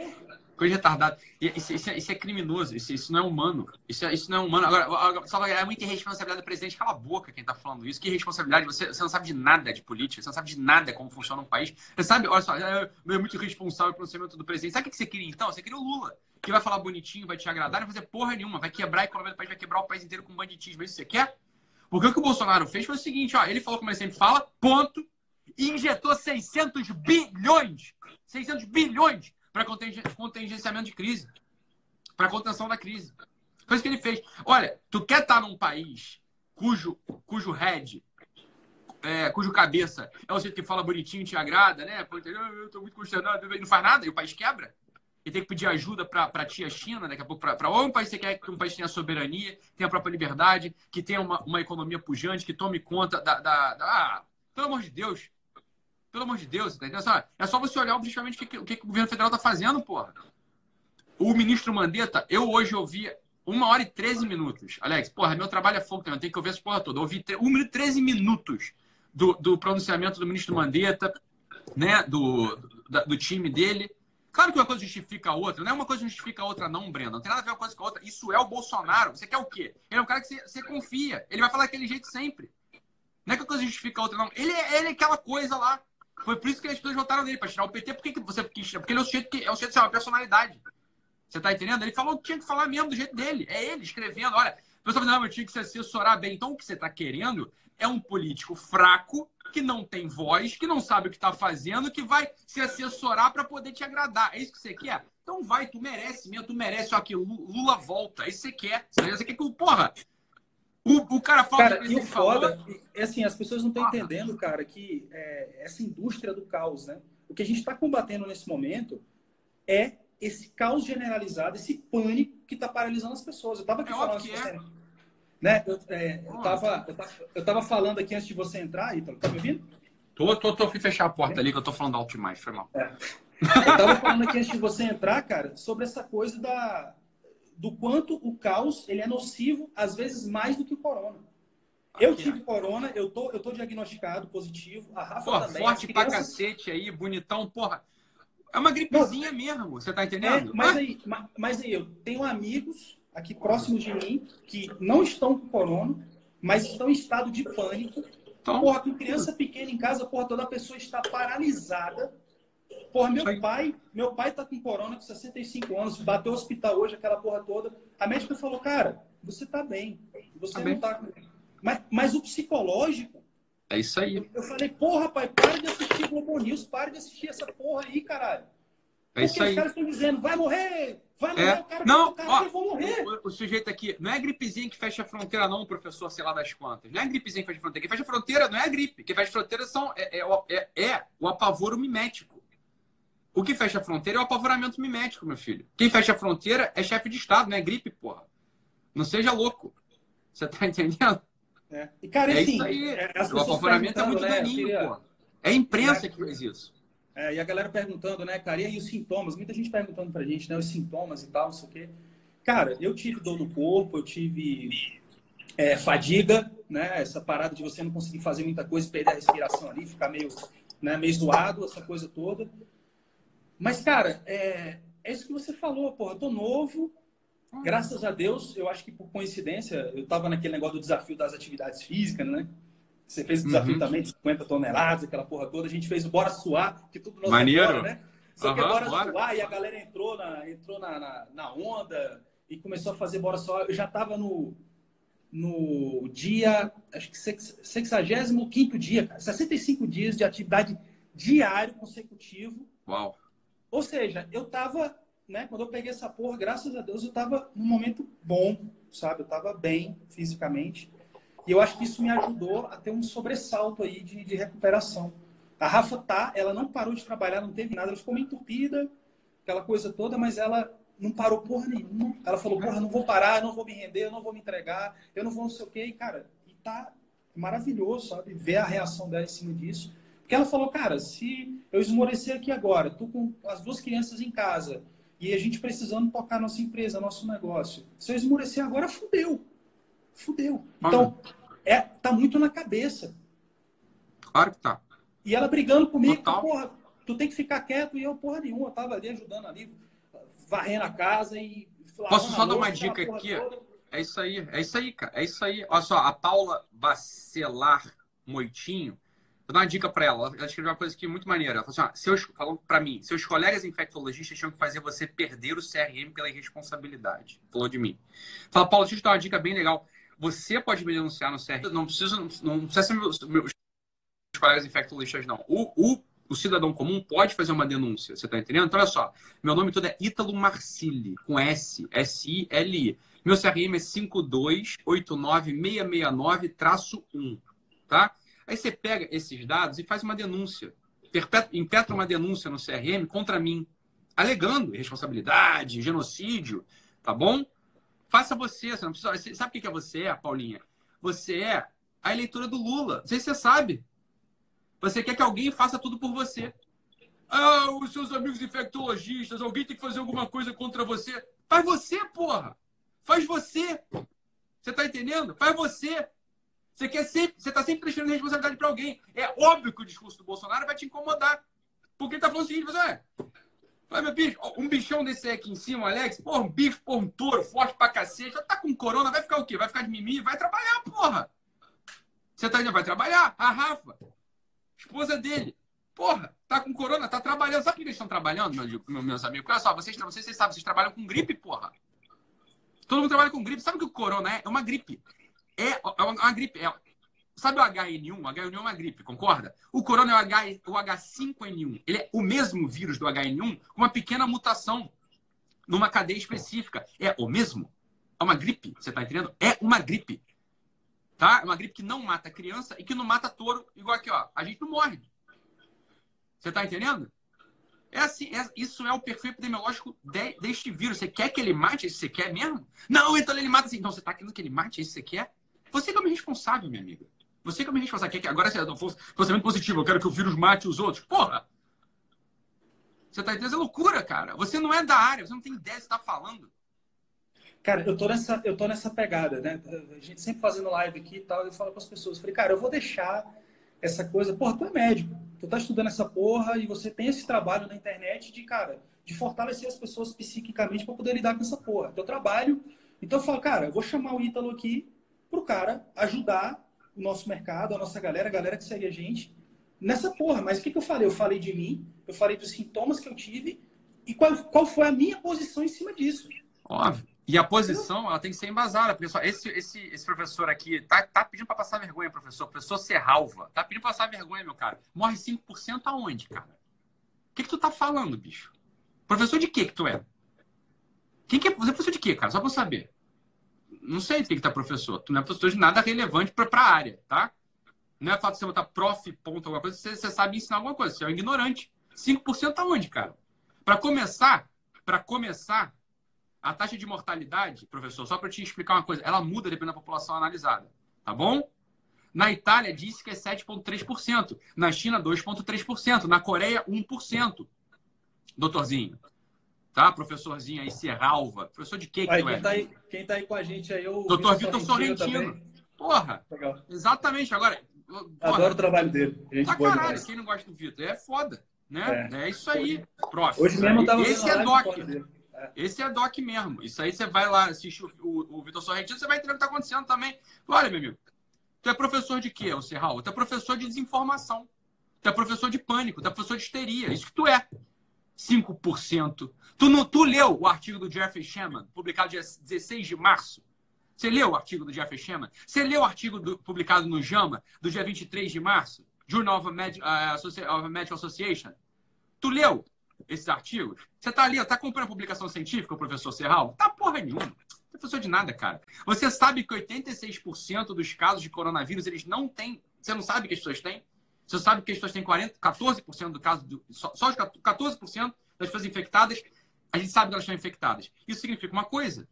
Coisa retardada. Isso, isso, é, isso é criminoso, isso, isso, não é humano. Isso, é, isso não é humano. Agora, só é muita irresponsabilidade do presidente. Cala a boca quem tá falando isso. Que irresponsabilidade. Você, você não sabe de nada de política, você não sabe de nada como funciona um país. Você sabe, olha só, é, é muito irresponsável o pronunciamento do presidente. Sabe o que você queria então? Você queria o Lula, que vai falar bonitinho, vai te agradar, não vai fazer porra nenhuma, vai quebrar a economia do país, vai quebrar o país inteiro com banditismo. Isso você quer? Porque o que o Bolsonaro fez foi o seguinte, ó, ele falou como ele sempre fala, ponto, e injetou 600 bilhões, 600 bilhões para contingenciamento de crise, para contenção da crise. Foi isso que ele fez. Olha, tu quer estar tá num país cujo, cujo head, é, cujo cabeça é o jeito que fala bonitinho te agrada, né? Eu tô muito consternado, não faz nada, e o país quebra. E tem que pedir ajuda para a tia China, daqui a pouco, para ou um país que você quer que um país tenha soberania, tenha a própria liberdade, que tenha uma, uma economia pujante, que tome conta da, da, da. Ah, pelo amor de Deus, pelo amor de Deus, tá entendendo? É só você olhar objetivamente o que, o que o governo federal tá fazendo, porra. O ministro Mandetta, eu hoje ouvi uma hora e 13 minutos. Alex, porra, meu trabalho é fogo também, tenho que ouvir essa porra toda. Eu ouvi 1 minuto e 13 minutos do, do pronunciamento do ministro Mandetta, né, do, do, do time dele. Claro que uma coisa justifica a outra, não é uma coisa justifica a outra, não, Breno. Não tem nada a ver uma coisa com a outra. Isso é o Bolsonaro. Você quer o quê? Ele é um cara que você, você confia. Ele vai falar daquele jeito sempre. Não é que a coisa justifica a outra, não. Ele, é, ele é aquela coisa lá. Foi por isso que as pessoas votaram nele, para tirar o PT. Por que, que você quis tirar? Porque ele é o sujeito que é o sujeito de uma personalidade. Você tá entendendo? Ele falou que tinha que falar mesmo do jeito dele. É ele escrevendo. Olha, o pessoal falou, não, eu tinha que se assessorar bem. Então, o que você está querendo é um político fraco, que não tem voz, que não sabe o que está fazendo, que vai se assessorar para poder te agradar. É isso que você quer? Então vai, tu merece mesmo, tu merece. Ó, que Lula volta. É isso que você quer. Você quer que, porra, o, o cara fala cara, e o foda, é assim, as pessoas não estão entendendo, cara, que é, essa indústria do caos, né? O que a gente está combatendo nesse momento é esse caos generalizado, esse pânico que está paralisando as pessoas. Eu estava aqui é falando que é. né? Eu, é, eu, tava, eu, tava, eu tava falando aqui antes de você entrar, Ítalo, tá me ouvindo? Tô, tô, tô, fui fechar a porta ali que eu tô falando alto demais, foi mal. É. Eu tava falando aqui antes de você entrar, cara, sobre essa coisa da, do quanto o caos ele é nocivo, às vezes mais do que o corona. Eu tive corona, eu tô, eu tô diagnosticado positivo. A Rafa porra, também. Forte crianças... pra cacete aí, bonitão, porra. É uma gripezinha Não, mesmo, você tá entendendo? É, mas, ah. aí, mas aí, eu tenho amigos aqui próximos de mim que não estão com corona, mas estão em estado de pânico. Então, porra, com criança pequena em casa, porra, toda a pessoa está paralisada Porra, meu pai, meu pai tá com corona com 65 anos, bateu no hospital hoje, aquela porra toda. A médica falou, cara, você tá bem. Você tá não bem. tá. Mas, mas o psicológico. É isso aí. Eu, falei, porra, pai, para de assistir Globo News, para de assistir essa porra aí, caralho. É isso aí. os caras estão dizendo, vai morrer, vai morrer, é. o cara, não, o cara ó, vou morrer. O, o, sujeito aqui, não é gripezinha que fecha a fronteira, não, professor, sei lá das quantas. Não é gripezinha que fecha a fronteira. Quem fecha a fronteira não é a gripe. Quem fecha a fronteira são, é, é, é, é o apavoro mimético. O que fecha a fronteira é o apavoramento mimético, meu filho. Quem fecha a fronteira é chefe de Estado, não é gripe, porra. Não seja louco. Você tá entendendo? É. E, cara, é assim, isso aí. É, o apavoramento é muito né, daninho, queria... porra. É a imprensa que faz isso. É, e a galera perguntando, né, cara, e aí os sintomas? Muita gente perguntando pra gente, né, os sintomas e tal, não sei o quê. Cara, eu tive dor no corpo, eu tive é, fadiga, né, essa parada de você não conseguir fazer muita coisa, perder a respiração ali, ficar meio, né, meio zoado, essa coisa toda. Mas, cara, é, é isso que você falou, porra. Eu tô novo, graças a Deus, eu acho que por coincidência, eu tava naquele negócio do desafio das atividades físicas, né? Você fez o desafio uhum. também de 50 toneladas, aquela porra toda. A gente fez o Bora Suar, que tudo nosso Maneiro. Bora, né? Só uhum, que é Bora bora. Suar e a galera entrou na, entrou na, na, na onda e começou a fazer bora só. Eu já estava no, no dia, acho que 65 dia, cara, 65 dias de atividade diário consecutivo. Uau! Ou seja, eu estava, né, quando eu peguei essa porra, graças a Deus, eu estava num momento bom, sabe? Eu estava bem fisicamente. E eu acho que isso me ajudou a ter um sobressalto aí de, de recuperação. A Rafa tá, ela não parou de trabalhar, não teve nada, ela ficou meio entupida, aquela coisa toda, mas ela não parou porra nenhuma. Ela falou, porra, não vou parar, não vou me render, eu não vou me entregar, eu não vou não sei o quê. E, cara, e tá maravilhoso, sabe? Ver a reação dela em cima disso. Porque ela falou, cara, se eu esmorecer aqui agora, tô com as duas crianças em casa e a gente precisando tocar nossa empresa, nosso negócio. Se eu esmorecer agora, fudeu. Fudeu. Então, é, tá muito na cabeça. Claro que tá. E ela brigando comigo, porra, tu tem que ficar quieto. E eu, porra nenhuma, eu tava ali ajudando ali, varrendo a casa e. Posso só dar uma dica aqui? Toda. É isso aí, é isso aí, cara. É isso aí. Olha só, a Paula Bacelar Moitinho, vou dar uma dica para ela. Ela escreveu uma coisa aqui muito maneira. Ela falou assim: ó, seus, falou para mim, seus colegas infectologistas tinham que fazer você perder o CRM pela irresponsabilidade. Falou de mim. Fala, Paula, deixa eu te dar uma dica bem legal. Você pode me denunciar no CRM. Não precisa, não, não precisa ser meus, meus colegas infectologistas, não. O, o o cidadão comum pode fazer uma denúncia, você está entendendo? Então, olha só, meu nome todo é Ítalo Marcilli, com S, S-I-L-I. Meu CRM é 5289669-1, tá? Aí você pega esses dados e faz uma denúncia, impetra uma denúncia no CRM contra mim, alegando irresponsabilidade, genocídio, tá bom? Faça você, você não precisa... Sabe o que é você, Paulinha? Você é a eleitora do Lula. Não sei se você sabe. Você quer que alguém faça tudo por você. Ah, os seus amigos infectologistas, alguém tem que fazer alguma coisa contra você. Faz você, porra! Faz você! Você tá entendendo? Faz você! Você quer sempre, você tá sempre transferindo responsabilidade para alguém. É óbvio que o discurso do Bolsonaro vai te incomodar. Porque ele tá falando o seguinte, você. Vai, meu bicho, um bichão desse aqui em cima, Alex, porra, um bicho, porra, um touro forte pra cacete, já tá com corona, vai ficar o quê? Vai ficar de mimimi? Vai trabalhar, porra! Você tá indo, vai trabalhar? A Rafa, Esposa dele. Porra, tá com corona, tá trabalhando. Sabe por que eles estão trabalhando, meus, meus amigos? Olha só, vocês, vocês, vocês sabem, vocês trabalham com gripe, porra. Todo mundo trabalha com gripe. Sabe o que o corona é? É uma gripe. É, é uma gripe. É, sabe o HN1? O HN1 é uma gripe, concorda? O corona é o, H, o H5N1. Ele é o mesmo vírus do HN1 com uma pequena mutação numa cadeia específica. É o mesmo? É uma gripe, você tá entendendo? É uma gripe. Tá? É uma gripe que não mata criança e que não mata touro, igual aqui, ó. A gente não morre. Você tá entendendo? É assim, é, isso é o perfil epidemiológico de, deste vírus. Você quer que ele mate esse você quer mesmo? Não, então ele mata assim. Então você tá querendo que ele mate esse você quer? Você que é o responsável, minha amiga. Você que é o responsável. Que agora você fosse pensamento positivo, eu quero que o vírus mate os outros. Porra! Você tá entendendo? É loucura, cara. Você não é da área, você não tem ideia do que está falando. Cara, eu tô nessa, eu tô nessa pegada, né? A gente sempre fazendo live aqui e tal, eu falo para as pessoas, falei, cara, eu vou deixar essa coisa, porra, tu é médico, tu tá estudando essa porra e você tem esse trabalho na internet de, cara, de fortalecer as pessoas psiquicamente para poder lidar com essa porra. Teu trabalho. Então eu falo, cara, eu vou chamar o Ítalo aqui pro cara ajudar o nosso mercado, a nossa galera, a galera que segue a gente nessa porra. Mas o que, que eu falei? Eu falei de mim, eu falei dos sintomas que eu tive e qual, qual foi a minha posição em cima disso. Óbvio. E a posição, ela tem que ser embasada. Porque esse, esse, esse professor aqui tá, tá pedindo para passar vergonha, professor. Professor Serralva. Tá pedindo para passar vergonha, meu cara. Morre 5% aonde, cara? O que, que tu tá falando, bicho? Professor de quê que tu é? Quem que é? Você é professor de quê, cara? Só pra eu saber. Não sei de que, que tá professor. Tu não é professor de nada relevante pra, pra área, tá? Não é fato de você botar prof, ponto, alguma coisa, você, você sabe ensinar alguma coisa. Você é um ignorante. 5% aonde, cara? Para começar, para começar, a taxa de mortalidade, professor, só para te explicar uma coisa, ela muda dependendo da população analisada, tá bom? Na Itália disse que é 7,3%, na China 2,3%, na Coreia 1%. Doutorzinho, tá? Professorzinho aí, Serralva. Professor de quê que aí, tu é? Quem tá, aí, quem tá aí com a gente aí é o Doutor Vitor Sorrentino. Também. Porra, Legal. exatamente. Agora, porra, adoro o trabalho dele. Gente tá caralho, demais. quem não gosta do Vitor? É foda, né? É, é isso aí. Próximo. Hoje mesmo tava Esse é doc. Esse é doc mesmo. Isso aí você vai lá assistir o, o, o Vitor Sorrentino, você vai entender o que está acontecendo também. Olha, meu amigo, tu é professor de quê, o Serral? Tu é professor de desinformação. Tu é professor de pânico, tu é professor de histeria. Isso que tu é. 5%. Tu, não, tu leu o artigo do Jeffrey Sheman, publicado dia 16 de março? Você leu o artigo do Jeffrey Sheman? Você leu o artigo do, publicado no JAMA, do dia 23 de março? Journal of, of Medical Association? Tu leu esses artigos? Você tá ali, tá comprando publicação científica, professor Serral? Tá porra nenhuma. Não é professor de nada, cara. Você sabe que 86% dos casos de coronavírus, eles não têm... Você não sabe que as pessoas têm? Você sabe que as pessoas têm 40, 14% do caso, do, só, só 14% das pessoas infectadas, a gente sabe que elas estão infectadas. Isso significa uma coisa: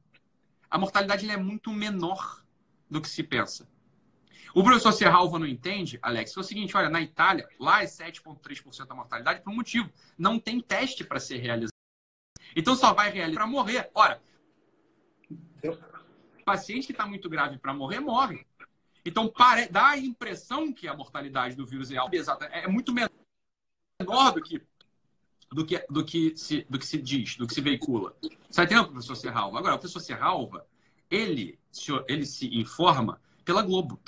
a mortalidade é muito menor do que se pensa. O professor Serralva não entende, Alex, é o seguinte: olha, na Itália, lá é 7,3% a mortalidade por um motivo. Não tem teste para ser realizado. Então só vai realizar para morrer. Ora, o paciente que está muito grave para morrer, morre. Então, dá a impressão que a mortalidade do vírus é alta, é muito menor do que, do que, do que, se, do que se diz, do que se veicula. Tá entendendo, professor Serralva? Agora, o professor Serralva, ele ele se informa pela Globo.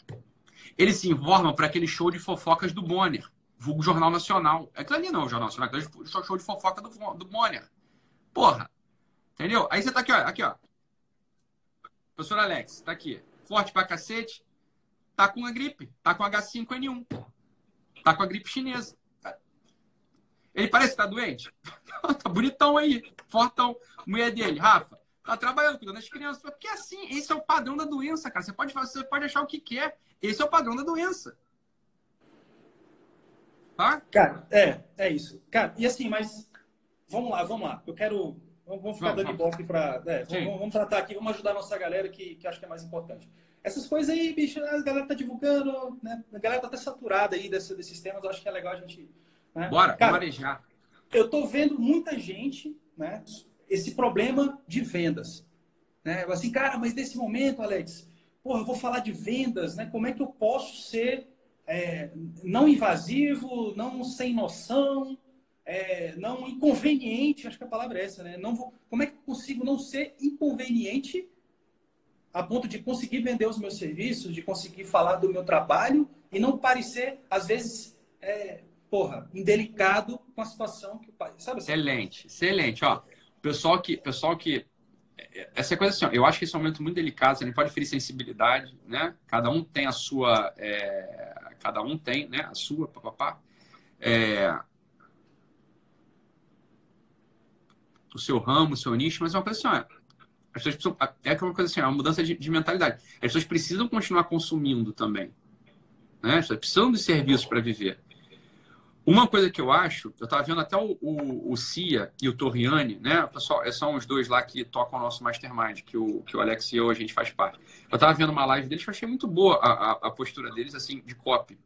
Ele se informa para aquele show de fofocas do Bonner, vulgo Jornal Nacional. Aquilo ali não é Jornal Nacional, aquele show de fofoca do, do Bonner. Porra. Entendeu? Aí você tá aqui, ó. Aqui, ó. Professor Alex, tá aqui. Forte pra cacete tá com a gripe, tá com H5N1, tá com a gripe chinesa. Ele parece que tá doente? tá bonitão aí, fortão. Mulher dele, Rafa, tá trabalhando, cuidando das crianças. Porque assim, esse é o padrão da doença, cara. Você pode, você pode achar o que quer. Esse é o padrão da doença. Tá? Cara, é, é isso. Cara, e assim, mas vamos lá, vamos lá. Eu quero. Vamos ficar vamos, dando vamos. para. É, vamos, vamos, tratar aqui, vamos ajudar a nossa galera que, que acho que é mais importante. Essas coisas aí, bicho, a galera tá divulgando, né? A galera tá até saturada aí desse, desses temas, eu acho que é legal a gente. Né? Bora, Cara. Eu tô vendo muita gente, né? Esse problema de vendas. Né? Assim, cara, mas nesse momento, Alex, porra, eu vou falar de vendas, né? Como é que eu posso ser é, não invasivo, não sem noção, é, não inconveniente, acho que a palavra é essa, né? Não vou, como é que eu consigo não ser inconveniente a ponto de conseguir vender os meus serviços, de conseguir falar do meu trabalho e não parecer, às vezes, é, porra, indelicado com a situação que o pai. Sabe assim? Excelente, excelente. Ó, pessoal que. Pessoal que essa coisa assim, ó, eu acho que esse é um momento muito delicado, você não pode ferir sensibilidade, né? Cada um tem a sua. É, cada um tem, né? A sua, papapá. É, o seu ramo, o seu nicho, mas é uma coisa assim, ó, as pessoas precisam, é uma coisa assim, é uma mudança de, de, mentalidade. As pessoas precisam continuar consumindo também. Né? As pessoas precisam de serviços para viver. Uma coisa que eu acho, eu estava vendo até o, o, o, Cia e o Torriani, né? Pessoal, são os dois lá que tocam o nosso Mastermind, que o, que o Alex e eu, a gente faz parte. Eu estava vendo uma live deles que eu achei muito boa a, a, a postura deles, assim, de copy.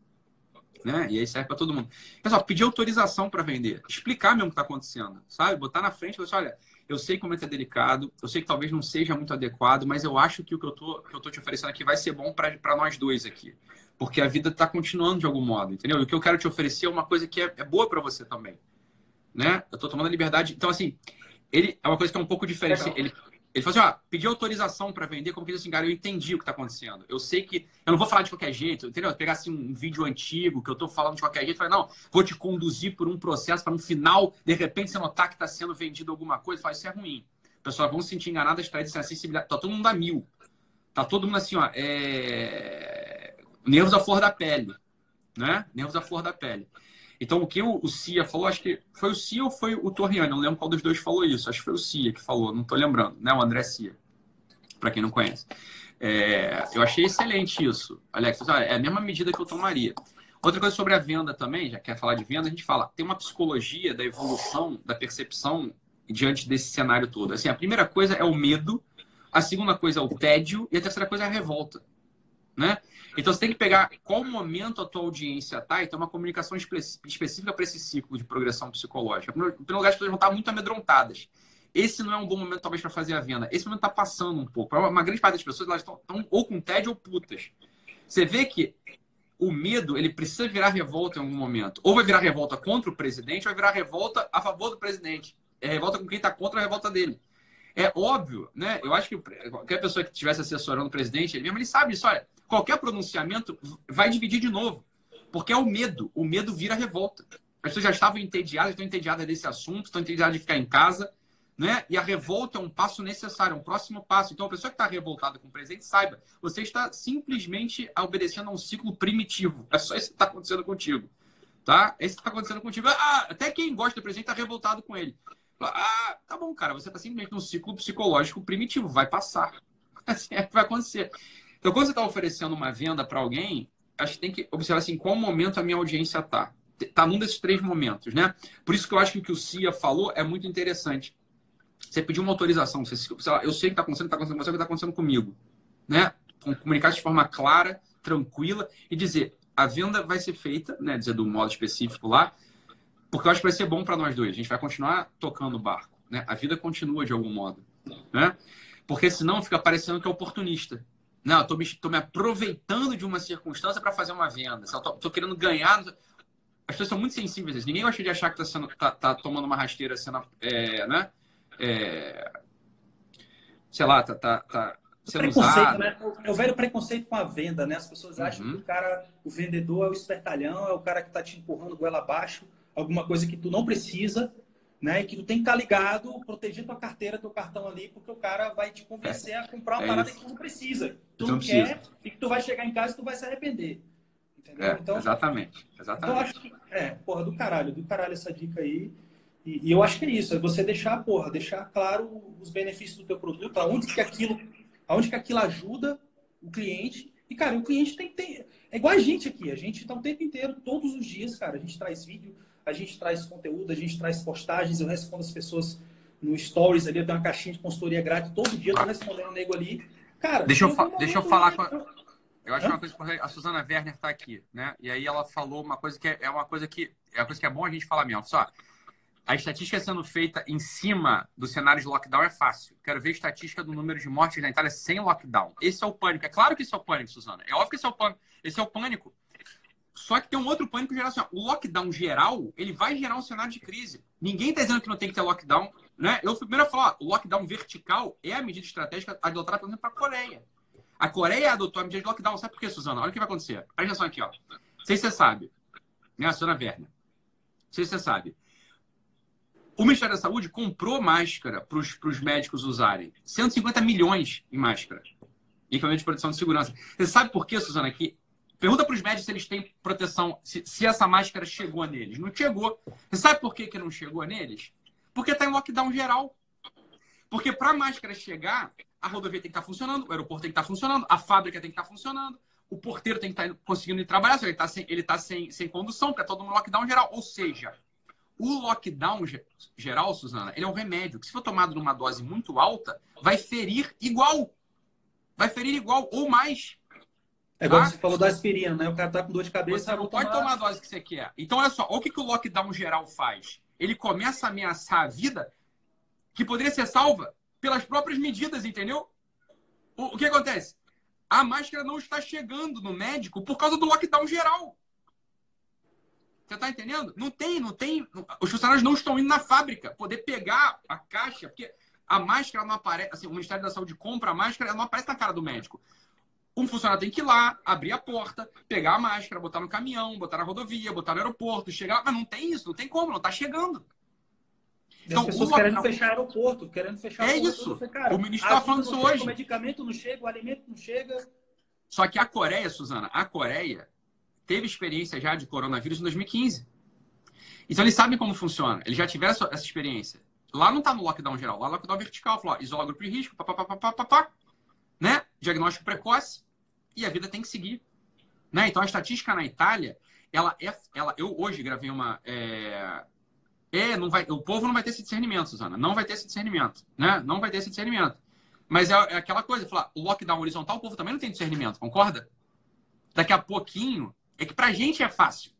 Né? E aí serve para todo mundo. Pessoal, pedir autorização para vender, explicar mesmo o que está acontecendo, sabe? Botar na frente falar assim, olha, eu sei como é que é delicado, eu sei que talvez não seja muito adequado, mas eu acho que o que eu tô, que eu tô te oferecendo aqui vai ser bom para nós dois aqui. Porque a vida está continuando de algum modo, entendeu? E o que eu quero te oferecer é uma coisa que é, é boa para você também. Né? Eu estou tomando a liberdade. Então, assim, ele é uma coisa que é um pouco diferente. Ele, ele falou assim, ó, pedir autorização para vender, como que assim, cara, eu entendi o que está acontecendo. Eu sei que eu não vou falar de qualquer jeito, entendeu? Pegar assim um vídeo antigo que eu estou falando de qualquer jeito, falar, não, vou te conduzir por um processo para no final, de repente, você notar que está sendo vendido alguma coisa, fala, isso é ruim. Pessoal vão se sentir enganadas, traz essa sensibilidade. Tá todo mundo a mil. Tá todo mundo assim, ó, é... nervos à flor da pele, né? Nervos à flor da pele. Então, o que o, Cia falou, acho que foi o Cia ou foi o Torriani, não lembro qual dos dois falou isso. Acho que foi o Cia que falou, não estou lembrando, né? O André Cia, para quem não conhece. É, eu achei excelente isso, Alex. É a mesma medida que eu tomaria. Outra coisa sobre a venda também, já quer falar de venda, a gente fala, tem uma psicologia da evolução, da percepção diante desse cenário todo. Assim, a primeira coisa é o medo, a segunda coisa é o tédio e a terceira coisa é a revolta, né? Então você tem que pegar qual momento a tua audiência está e ter uma comunicação específica para esse ciclo de progressão psicológica. Em primeiro lugar, as pessoas vão estar muito amedrontadas. Esse não é um bom momento, talvez, para fazer a venda. Esse momento está passando um pouco. Uma grande parte das pessoas elas estão ou com tédio ou putas. Você vê que o medo ele precisa virar revolta em algum momento. Ou vai virar revolta contra o presidente, ou vai virar revolta a favor do presidente. É revolta com quem está contra a revolta dele. É óbvio, né? Eu acho que qualquer pessoa que estivesse assessorando o presidente, ele mesmo, ele sabe isso. Olha, qualquer pronunciamento vai dividir de novo. Porque é o medo. O medo vira revolta. As pessoas já estavam entediadas, estão entediadas desse assunto, estão entediadas de ficar em casa, né? E a revolta é um passo necessário, um próximo passo. Então, a pessoa que está revoltada com o presente, saiba, você está simplesmente obedecendo a um ciclo primitivo. É só isso que está acontecendo contigo. Tá? É isso que está acontecendo contigo. Ah, até quem gosta do presente está revoltado com ele. Ah, tá bom, cara, você está simplesmente num ciclo psicológico primitivo, vai passar. Assim é que vai acontecer. Então, quando você está oferecendo uma venda para alguém, acho que tem que observar assim, qual momento a minha audiência está. Está num desses três momentos, né? Por isso que eu acho que o que o Cia falou é muito interessante. Você pediu uma autorização, você, lá, eu sei o que está acontecendo, está acontecendo com você, que está acontecendo comigo. Né? Comunicar de forma clara, tranquila e dizer, a venda vai ser feita, né? Dizer do modo específico lá, porque eu acho que vai ser bom para nós dois. A gente vai continuar tocando o barco, né? A vida continua de algum modo, né? Porque senão fica parecendo que é oportunista. Não, tô me, tô me aproveitando de uma circunstância para fazer uma venda. Estou querendo ganhar. As pessoas são muito sensíveis. Ninguém gosta de achar que está sendo, tá, tá tomando uma rasteira, sendo, é, né? É, sei lá, tá, tá, tá sendo usado. Né? É o velho preconceito com a venda, né? As pessoas acham uhum. que o cara, o vendedor é o espertalhão, é o cara que tá te empurrando goela abaixo, alguma coisa que tu não precisa, né? E que tu tem que estar tá ligado, proteger tua carteira, teu cartão ali, porque o cara vai te convencer é, a comprar uma é parada isso. que tu não precisa. Tu não, não quer e que tu vai chegar em casa e tu vai se arrepender. Entendeu? É, então, exatamente. exatamente. Então, eu acho que, é, porra, do caralho, do caralho essa dica aí. E, e, eu acho que é isso, é você deixar, porra, deixar claro os benefícios do teu produto, aonde que aquilo, aonde que aquilo ajuda o cliente. E, cara, o cliente tem que ter. É igual a gente aqui, a gente está o tempo inteiro, todos os dias, cara, a gente traz vídeo, a gente traz conteúdo, a gente traz postagens, eu respondo as pessoas no Stories ali, eu tenho uma caixinha de consultoria grátis todo dia, eu tô respondendo o nego ali. Cara, deixa eu, deixa eu falar com a... Eu acho Hã? uma coisa a Suzana Werner está aqui, né? E aí ela falou uma coisa que é, é uma coisa que é uma coisa que é bom a gente falar mesmo. Só a estatística sendo feita em cima do cenário de lockdown é fácil. Quero ver a estatística do número de mortes na Itália sem lockdown. Esse é o pânico. É claro que esse é o pânico, Suzana. É óbvio que esse é o pânico. Esse é o pânico. Só que tem um outro pânico geracional. O lockdown geral, ele vai gerar um cenário de crise. Ninguém está dizendo que não tem que ter lockdown. Né? Eu fui primeiro a falar, o lockdown vertical é a medida estratégica adotada, por exemplo, para a Coreia. A Coreia adotou a medida de lockdown. Sabe por quê, Suzana? Olha o que vai acontecer. Presta atenção aqui, ó. Não sei se você sabe. Né, a Suzana Werner. Não sei se você sabe. O Ministério da Saúde comprou máscara para os médicos usarem. 150 milhões em máscara. Equipamento de proteção de segurança. Você sabe por quê, Suzana? Que pergunta para os médicos se eles têm proteção, se, se, essa máscara chegou neles. Não chegou. Você sabe por que, que não chegou neles? Porque está em lockdown geral. Porque para a máscara chegar, a rodovia tem que estar tá funcionando, o aeroporto tem que estar tá funcionando, a fábrica tem que estar tá funcionando, o porteiro tem que estar conseguindo ir trabalhar, ele está sem, tá sem, sem condução, porque é todo mundo lockdown geral. Ou seja, o lockdown geral, Suzana, ele é um remédio que, se for tomado numa dose muito alta, vai ferir igual. Vai ferir igual ou mais. É igual tá? você falou da aspirina, né? O cara tá com dor de cabeça. Você não pode tomar... tomar a dose que você quer. Então, olha só, olha o que, que o lockdown geral faz. Ele começa a ameaçar a vida que poderia ser salva pelas próprias medidas, entendeu? O, o que acontece? A máscara não está chegando no médico por causa do lockdown geral. Você tá entendendo? Não tem, não tem. Os funcionários não estão indo na fábrica poder pegar a caixa, porque a máscara não aparece. Assim, o Ministério da Saúde compra a máscara, ela não aparece na cara do médico. Um funcionário tem que ir lá, abrir a porta, pegar a máscara, botar no caminhão, botar na rodovia, botar no aeroporto, chegar lá. Mas não tem isso, não tem como, não está chegando. Então, as pessoas querendo fechar aeroporto, querendo fechar É isso. Cara, o ministro está falando isso hoje. O medicamento não chega, o alimento não chega. Só que a Coreia, Suzana, a Coreia teve experiência já de coronavírus em 2015. Então eles sabem como funciona. Eles já tiveram essa, essa experiência. Lá não está no lockdown geral, lá é lockdown vertical. Falou, ó, isola grupo de risco, papapá, né? Diagnóstico precoce e a vida tem que seguir. Né? Então a estatística na Itália, ela é. Ela, eu hoje gravei uma. É, é, não vai, o povo não vai ter esse discernimento, Suzana. Não vai ter esse discernimento. Né? Não vai ter esse discernimento. Mas é, é aquela coisa, falar, o lockdown horizontal, o povo também não tem discernimento, concorda? Daqui a pouquinho, é que pra gente é fácil.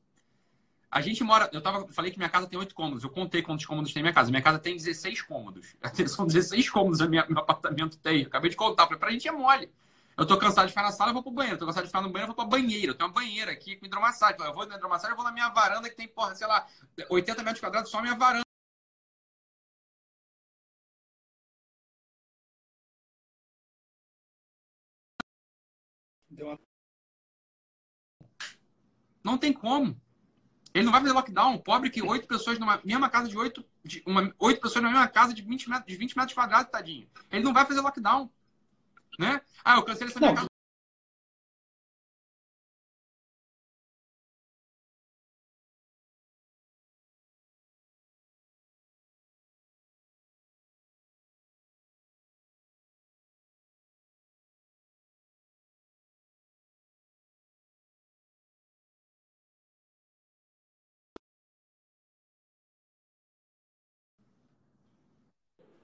A gente mora. Eu tava, falei que minha casa tem oito cômodos. Eu contei quantos cômodos tem minha casa. Minha casa tem 16 cômodos. São 16 cômodos a minha, meu apartamento tem. Eu acabei de contar. Falei, pra gente é mole. Eu tô cansado de ficar na sala, eu vou pro banheiro. Eu tô cansado de ficar no banheiro, eu vou pra banheira. Eu tenho uma banheira aqui com hidromassagem. Eu vou na hidromassagem, eu vou na minha varanda que tem, porra, sei lá, 80 metros quadrados, só minha varanda. Não tem como. Ele não vai fazer lockdown. Pobre que oito pessoas numa mesma casa de oito. Oito pessoas na mesma casa de 20 metros, de 20 metros quadrados, tadinho. Ele não vai fazer lockdown. Né? Ah, eu cancelei essa minha casa.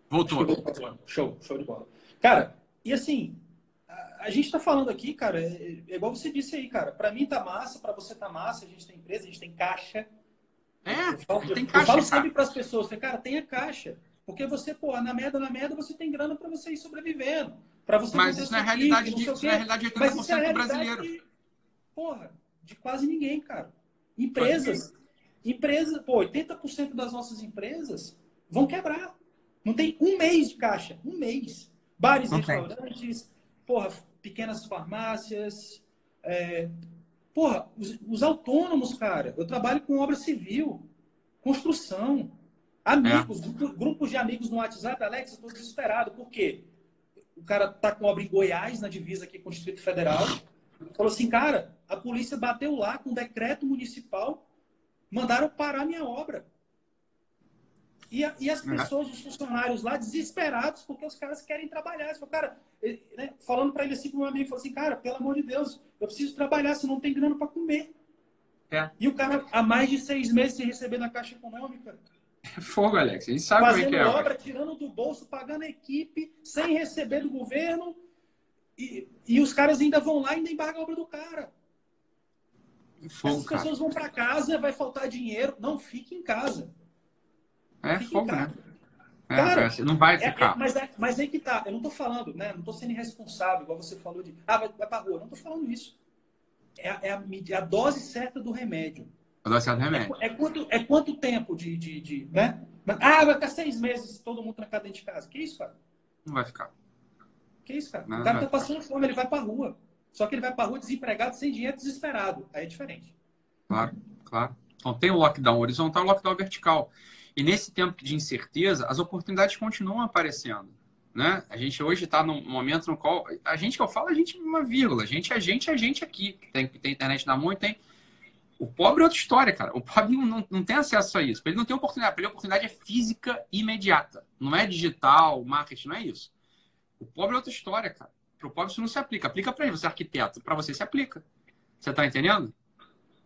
Voltou. Show, show de bola. Cara, e assim, a, a gente tá falando aqui, cara, é, é, igual você disse aí, cara. Pra mim tá massa, pra você tá massa, a gente tem empresa, a gente tem caixa. É, eu falo, tem caixa. Eu falo sempre pras pessoas, cara, tenha caixa. Porque você, pô, na merda, na merda, você tem grana pra você ir sobrevivendo. Pra você Mas isso não é realidade de, isso não é realidade de 80% Mas isso é do brasileiro. De, porra, de quase ninguém, cara. Empresas, empresas, pô, 80% das nossas empresas vão quebrar. Não tem um mês de caixa. Um mês. Bares e restaurantes, porra, pequenas farmácias. É... Porra, os, os, autônomos, cara. Eu trabalho com obra civil, construção. Amigos, é. grupo, grupos de amigos no WhatsApp, Alex, eu tô desesperado. Por quê? O cara tá com obra em Goiás, na divisa aqui com o Distrito Federal. Falou assim, cara, a polícia bateu lá com um decreto municipal, mandaram parar minha obra. E, a, e as pessoas, os funcionários lá, desesperados, porque os caras querem trabalhar. Você cara, ele, né, falando para ele assim, com um amigo, falou assim, cara, pelo amor de Deus, eu preciso trabalhar, se não tem grana para comer. É. E o cara, há mais de seis meses sem receber na Caixa Econômica. É fogo, Alex. A gente sabe como é que é. obra, tirando do bolso, pagando a equipe, sem receber do governo. E, e os caras ainda vão lá e ainda embargam a obra do cara. Fogo, Essas pessoas cara. vão para casa, vai faltar dinheiro. Não, fique em casa. É fogo, né? É, Cara, não vai é, ficar. É, mas, é, mas aí que tá. Eu não tô falando, né? Não tô sendo irresponsável, igual você falou de. Ah, vai, vai pra rua. Não tô falando isso. É, é a, é a, dose certa do remédio. A dose certa do remédio. É, quanto, é quanto tempo de, de, de. né? Ah, vai ficar seis meses todo mundo trancado dentro de casa. Que isso, cara? Não vai ficar. Que isso, cara? Não, o cara tá passando fome, ele vai pra rua. Só que ele vai pra rua desempregado, sem dinheiro, desesperado. Aí é diferente. Claro, claro. Então tem o lockdown horizontal e o lockdown vertical. E nesse tempo de incerteza, as oportunidades continuam aparecendo. Né? A gente hoje está num momento no qual. A gente que eu falo, a gente uma vírgula. A gente, a gente, a gente aqui, tem, tem internet na mão e tem. O pobre é outra história, cara. O pobre não, não, não tem acesso a isso. Ele não tem oportunidade. Para ele, a oportunidade é física imediata. Não é digital, marketing, não é isso. O pobre é outra história, cara. Para o pobre isso não se aplica. Aplica para ele, você é arquiteto. Para você se aplica. Você está entendendo?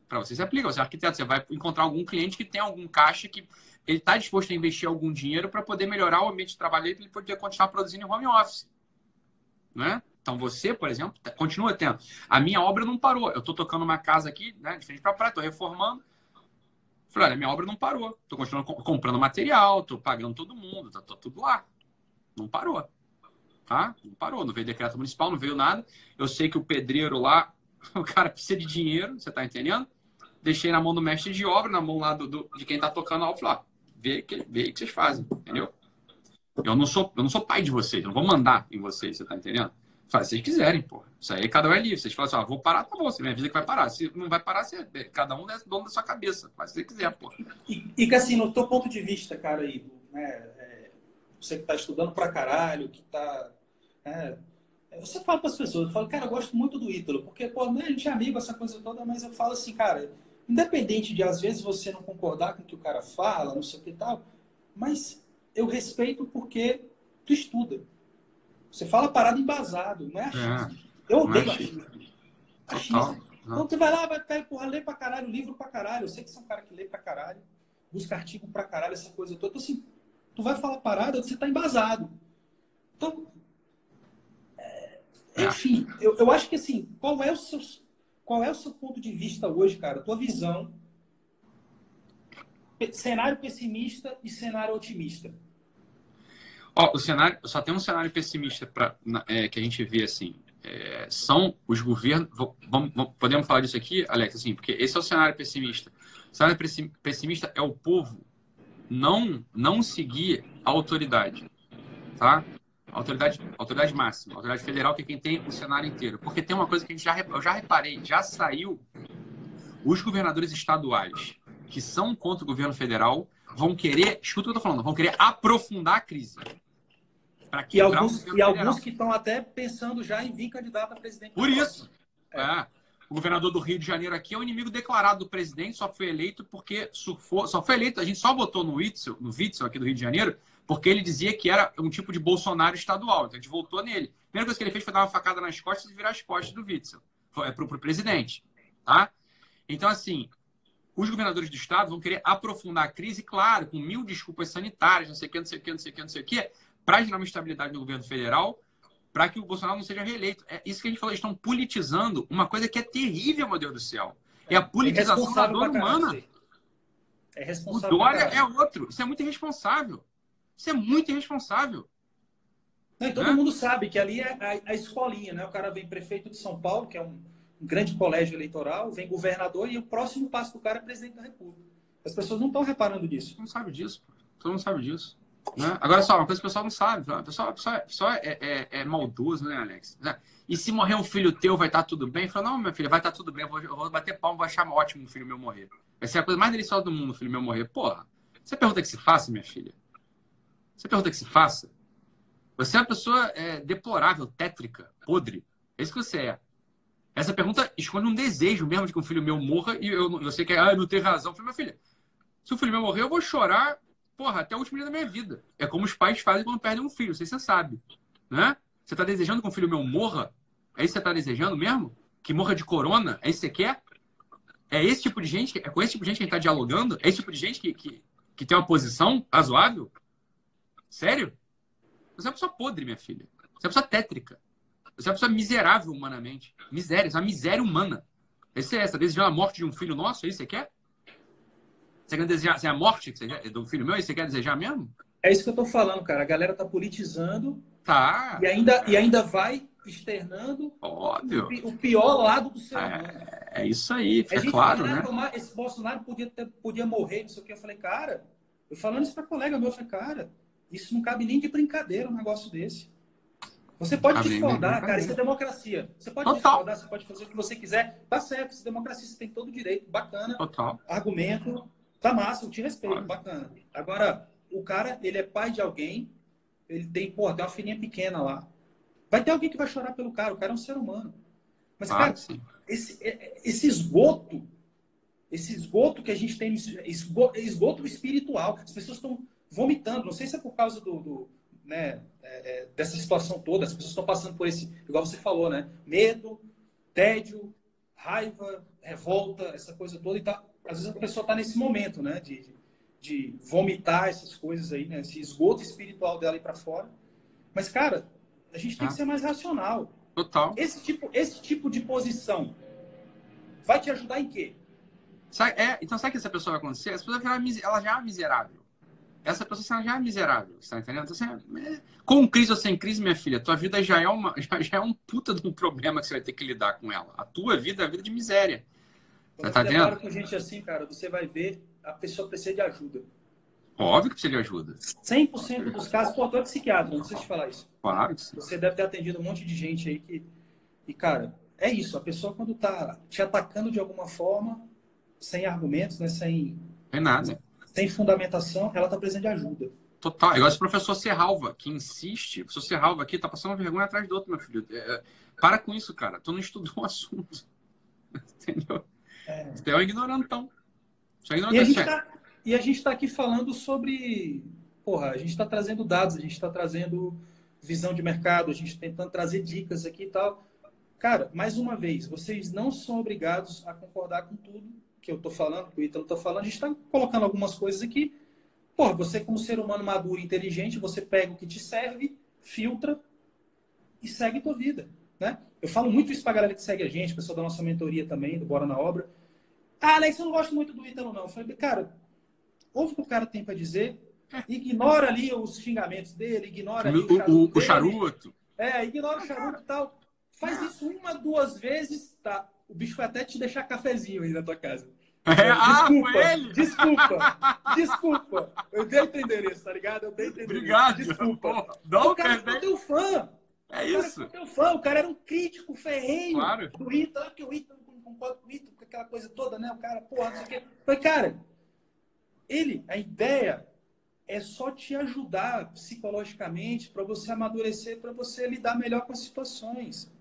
Para você se aplica. Você é arquiteto. Você vai encontrar algum cliente que tem algum caixa que ele está disposto a investir algum dinheiro para poder melhorar o ambiente de trabalho dele para ele poder continuar produzindo em home office. Né? Então você, por exemplo, tá, continua tendo. A minha obra não parou. Eu estou tocando uma casa aqui, né, de frente para praia, estou reformando. Falei, olha, minha obra não parou. Estou continuando comprando material, estou pagando todo mundo, está tudo lá. Não parou. Tá? Não parou. Não veio decreto municipal, não veio nada. Eu sei que o pedreiro lá, o cara precisa de dinheiro, você está entendendo? Deixei na mão do mestre de obra, na mão lá do, do de quem está tocando a obra. Falei, vê que, vê que vocês fazem, entendeu? Eu não sou, eu não sou pai de vocês, eu não vou mandar em vocês, você tá entendendo? Faz se vocês quiserem, pô. Isso aí cada um é livre. Vocês falam assim, ó, vou parar, tá bom, você me avisa que vai parar. Se não vai parar, você, cada um é dono da sua cabeça. Faz se você quiser, pô. E, e que assim, no teu ponto de vista, cara, aí, né, é, você que tá estudando pra caralho, que tá. É, você fala para as pessoas, eu falo, cara, eu gosto muito do Ítalo, porque, pô, né, a gente é amigo, essa coisa toda, mas eu falo assim, cara, Independente de, às vezes, você não concordar com o que o cara fala, não sei o que tal, mas eu respeito porque tu estuda. Você fala parada embasado, não é achismo. É, eu odeio é achismo. achismo. Então tu vai lá, vai pegar, porra, lê pra caralho, livro pra caralho. Eu sei que você é um cara que lê pra caralho, busca artigo pra caralho, essa coisa toda. Então, assim, tu vai falar parada, você tá embasado. Então, é, é, enfim, eu, eu acho que assim, qual é o seu, qual é o seu ponto de vista hoje, cara? Tua visão? Cenário pessimista e cenário otimista. O cenário, só tem um cenário pessimista para é, que a gente vê assim. É, são os governos. Vamos, vamos, podemos falar disso aqui, Alex, assim, porque esse é o cenário pessimista. O cenário pessimista é o povo não não seguir a autoridade, tá? Autoridade, autoridade máxima, autoridade federal, que é quem tem o cenário inteiro. Porque tem uma coisa que a gente já, eu já reparei, já saiu os governadores estaduais que são contra o governo federal vão querer, escuta o que eu tô falando, vão querer aprofundar a crise. e alguns, e alguns que estão até pensando já em vir candidato a presidente. Por isso. É. É. O governador do Rio de Janeiro aqui é o inimigo declarado do presidente, só foi eleito porque surfou, só foi eleito, a gente só votou no Witzel, no Witzel aqui do Rio de Janeiro, porque ele dizia que era um tipo de Bolsonaro estadual. Então a gente votou nele. A primeira coisa que ele fez foi dar uma facada nas costas e virar as costas do Witzel. É, para o presidente. Tá? Então, assim, os governadores do estado vão querer aprofundar a crise, claro, com mil desculpas sanitárias, não sei o que, não sei o que, não sei o que, não sei o que, para gerar uma estabilidade no governo federal, para que o Bolsonaro não seja reeleito. É isso que a gente falou, eles estão politizando uma coisa que é terrível, meu Deus do céu. É a politização é da dor humana. É responsável. O Dória é outro. Isso é muito irresponsável. Isso é muito irresponsável. Não, e todo mundo sabe que ali é a, a, escolinha, né? O cara vem prefeito de São Paulo, que é um, um, grande colégio eleitoral, vem governador e o próximo passo do cara é presidente da República. As pessoas não estão reparando nisso. Não sabe disso, pô. Todo mundo sabe disso. Né? Agora só, uma coisa que o pessoal não sabe. O pessoal, o pessoal, o pessoal é, é, é, maldoso, né, Alex? E se morrer um filho teu, vai estar tá tudo bem? Fala, não, minha filha, vai estar tá tudo bem. Eu vou, eu vou bater palma, vou achar ótimo um filho meu morrer. Vai ser a coisa mais deliciosa do mundo, filho meu morrer. Porra, você pergunta que se faça, minha filha? Você pergunta que se faça? Você é uma pessoa é, deplorável, tétrica, podre. É isso que você é. Essa pergunta esconde um desejo mesmo de que um filho meu morra e eu, você quer, ah, não tem razão. Eu falei, minha filha, se o filho meu morrer, eu vou chorar, porra, até o último dia da minha vida. É como os pais fazem quando perdem um filho, não sei se você sabe. Né? Você está desejando que um filho meu morra? É isso que você está desejando mesmo? Que morra de corona? É isso que você quer? É esse tipo de gente, é com esse tipo de gente que a gente está dialogando? É esse tipo de gente que, que, que tem uma posição razoável? Sério? Você é uma pessoa podre, minha filha. Você é uma pessoa tétrica. Você é uma pessoa miserável humanamente. Miséria, você é uma miséria humana. Esse é essa, desejando a morte de um filho nosso, é isso que você quer? Você quer desejar assim, a morte que você quer, do filho meu? É isso que você quer desejar mesmo? É isso que eu tô falando, cara. A galera tá politizando. Tá. E ainda, e ainda vai externando Óbvio. O, o pior lado do ser humano. É, é isso aí, é claro, né? Tomar, esse Bolsonaro podia, ter, podia morrer, não sei o que. Eu falei, cara, eu falando isso pra colega meu, eu falei, cara, isso não cabe nem de brincadeira um negócio desse. Você pode discordar, cara, isso é democracia. Você pode Total. discordar, você pode fazer o que você quiser. Tá certo, isso é democracia, você tem todo o direito. Bacana. Total. Argumento. Tá massa, eu te respeito, bacana. Agora, o cara, ele é pai de alguém, ele tem, pô, tem uma filhinha pequena lá. Vai ter alguém que vai chorar pelo cara, o cara é um ser humano. Mas, ah, cara, esse, é, esse esgoto, esse esgoto que a gente tem, esgoto, esgoto espiritual, as pessoas estão vomitando. Não sei se é por causa do, do né, é, é, dessa situação toda. As pessoas estão passando por esse, igual você falou, né? Medo, tédio, raiva, revolta, essa coisa toda. E tá, às vezes a pessoa está nesse momento, né? De, de vomitar essas coisas aí, né? Esse esgoto espiritual dela ir para fora. Mas, cara, a gente tem ah. que ser mais racional. Total. Esse tipo, esse tipo de posição vai te ajudar em quê? Sabe, é, então, sabe o que essa pessoa vai acontecer? Essa pessoa vai virar, ela já é miserável essa pessoa já é miserável, você tá entendendo? Então, assim, é... com crise ou sem crise, minha filha, tua vida já é, uma, já, já, é um puta de um problema que você vai ter que lidar com ela. A tua vida é a vida de miséria. Quando você tá entendendo? com gente assim, cara, você vai ver a pessoa precisa de ajuda. Óbvio que precisa de ajuda. 100% dos casos, pô, tu é psiquiatra, não sei te falar isso. Claro que sim. Você deve ter atendido um monte de gente aí que... E, cara, é isso. A pessoa quando tá te atacando de alguma forma, sem argumentos, né, sem... É nada sem fundamentação, ela está precisando de ajuda. Total. Igual esse professor Serralva, que insiste. O professor Serralva aqui tá passando vergonha atrás do outro, meu filho. É, é para com isso, cara. Tu não estudou o assunto. Entendeu? É. Você é um ignorantão. Você é ignorantão. E a gente tá, e a gente está aqui falando sobre. Porra, a gente está trazendo dados, a gente está trazendo visão de mercado, a gente tá tentando trazer dicas aqui e tal. Cara, mais uma vez, vocês não são obrigados a concordar com tudo que eu estou falando, que o Ítalo está falando, a gente está colocando algumas coisas aqui. Pô, você como ser humano maduro e inteligente, você pega o que te serve, filtra e segue tua vida, né? Eu falo muito isso para a galera que segue a gente, pessoal da nossa mentoria também, do Bora na Obra. Ah, Alex, eu não gosto muito do Ítalo, não. Eu falei, cara, ouve o que o cara tem para dizer, ignora ali os xingamentos dele, ignora o, o, o, o charuto. É, ignora o charuto e tal. Faz isso uma, duas vezes, tá? o bicho vai até te deixar cafezinho aí na tua casa. É, desculpa, ah, ele? desculpa, desculpa. Eu dei teu endereço, tá ligado? Eu dei teu endereço. Obrigado. Desculpa. Não, o cara ficou teu fã. É isso. O teu fã, o cara era um crítico ferreiro claro. do Ita, porque o Ita não concorda com o Ita, com aquela coisa toda, né? O cara, porra, não sei o quê. Falei, cara, ele, a ideia é só te ajudar psicologicamente para você amadurecer, para você lidar melhor com as situações.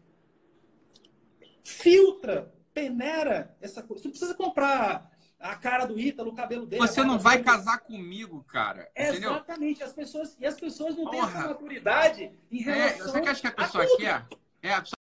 Filtra, peneira essa coisa. Você não precisa comprar a cara do Ítalo, o cabelo dele. Você não vai casar comigo, cara. Exatamente. As pessoas, e as pessoas não Porra. têm essa maturidade em relação. É, você acha que a pessoa quer? É, a pessoa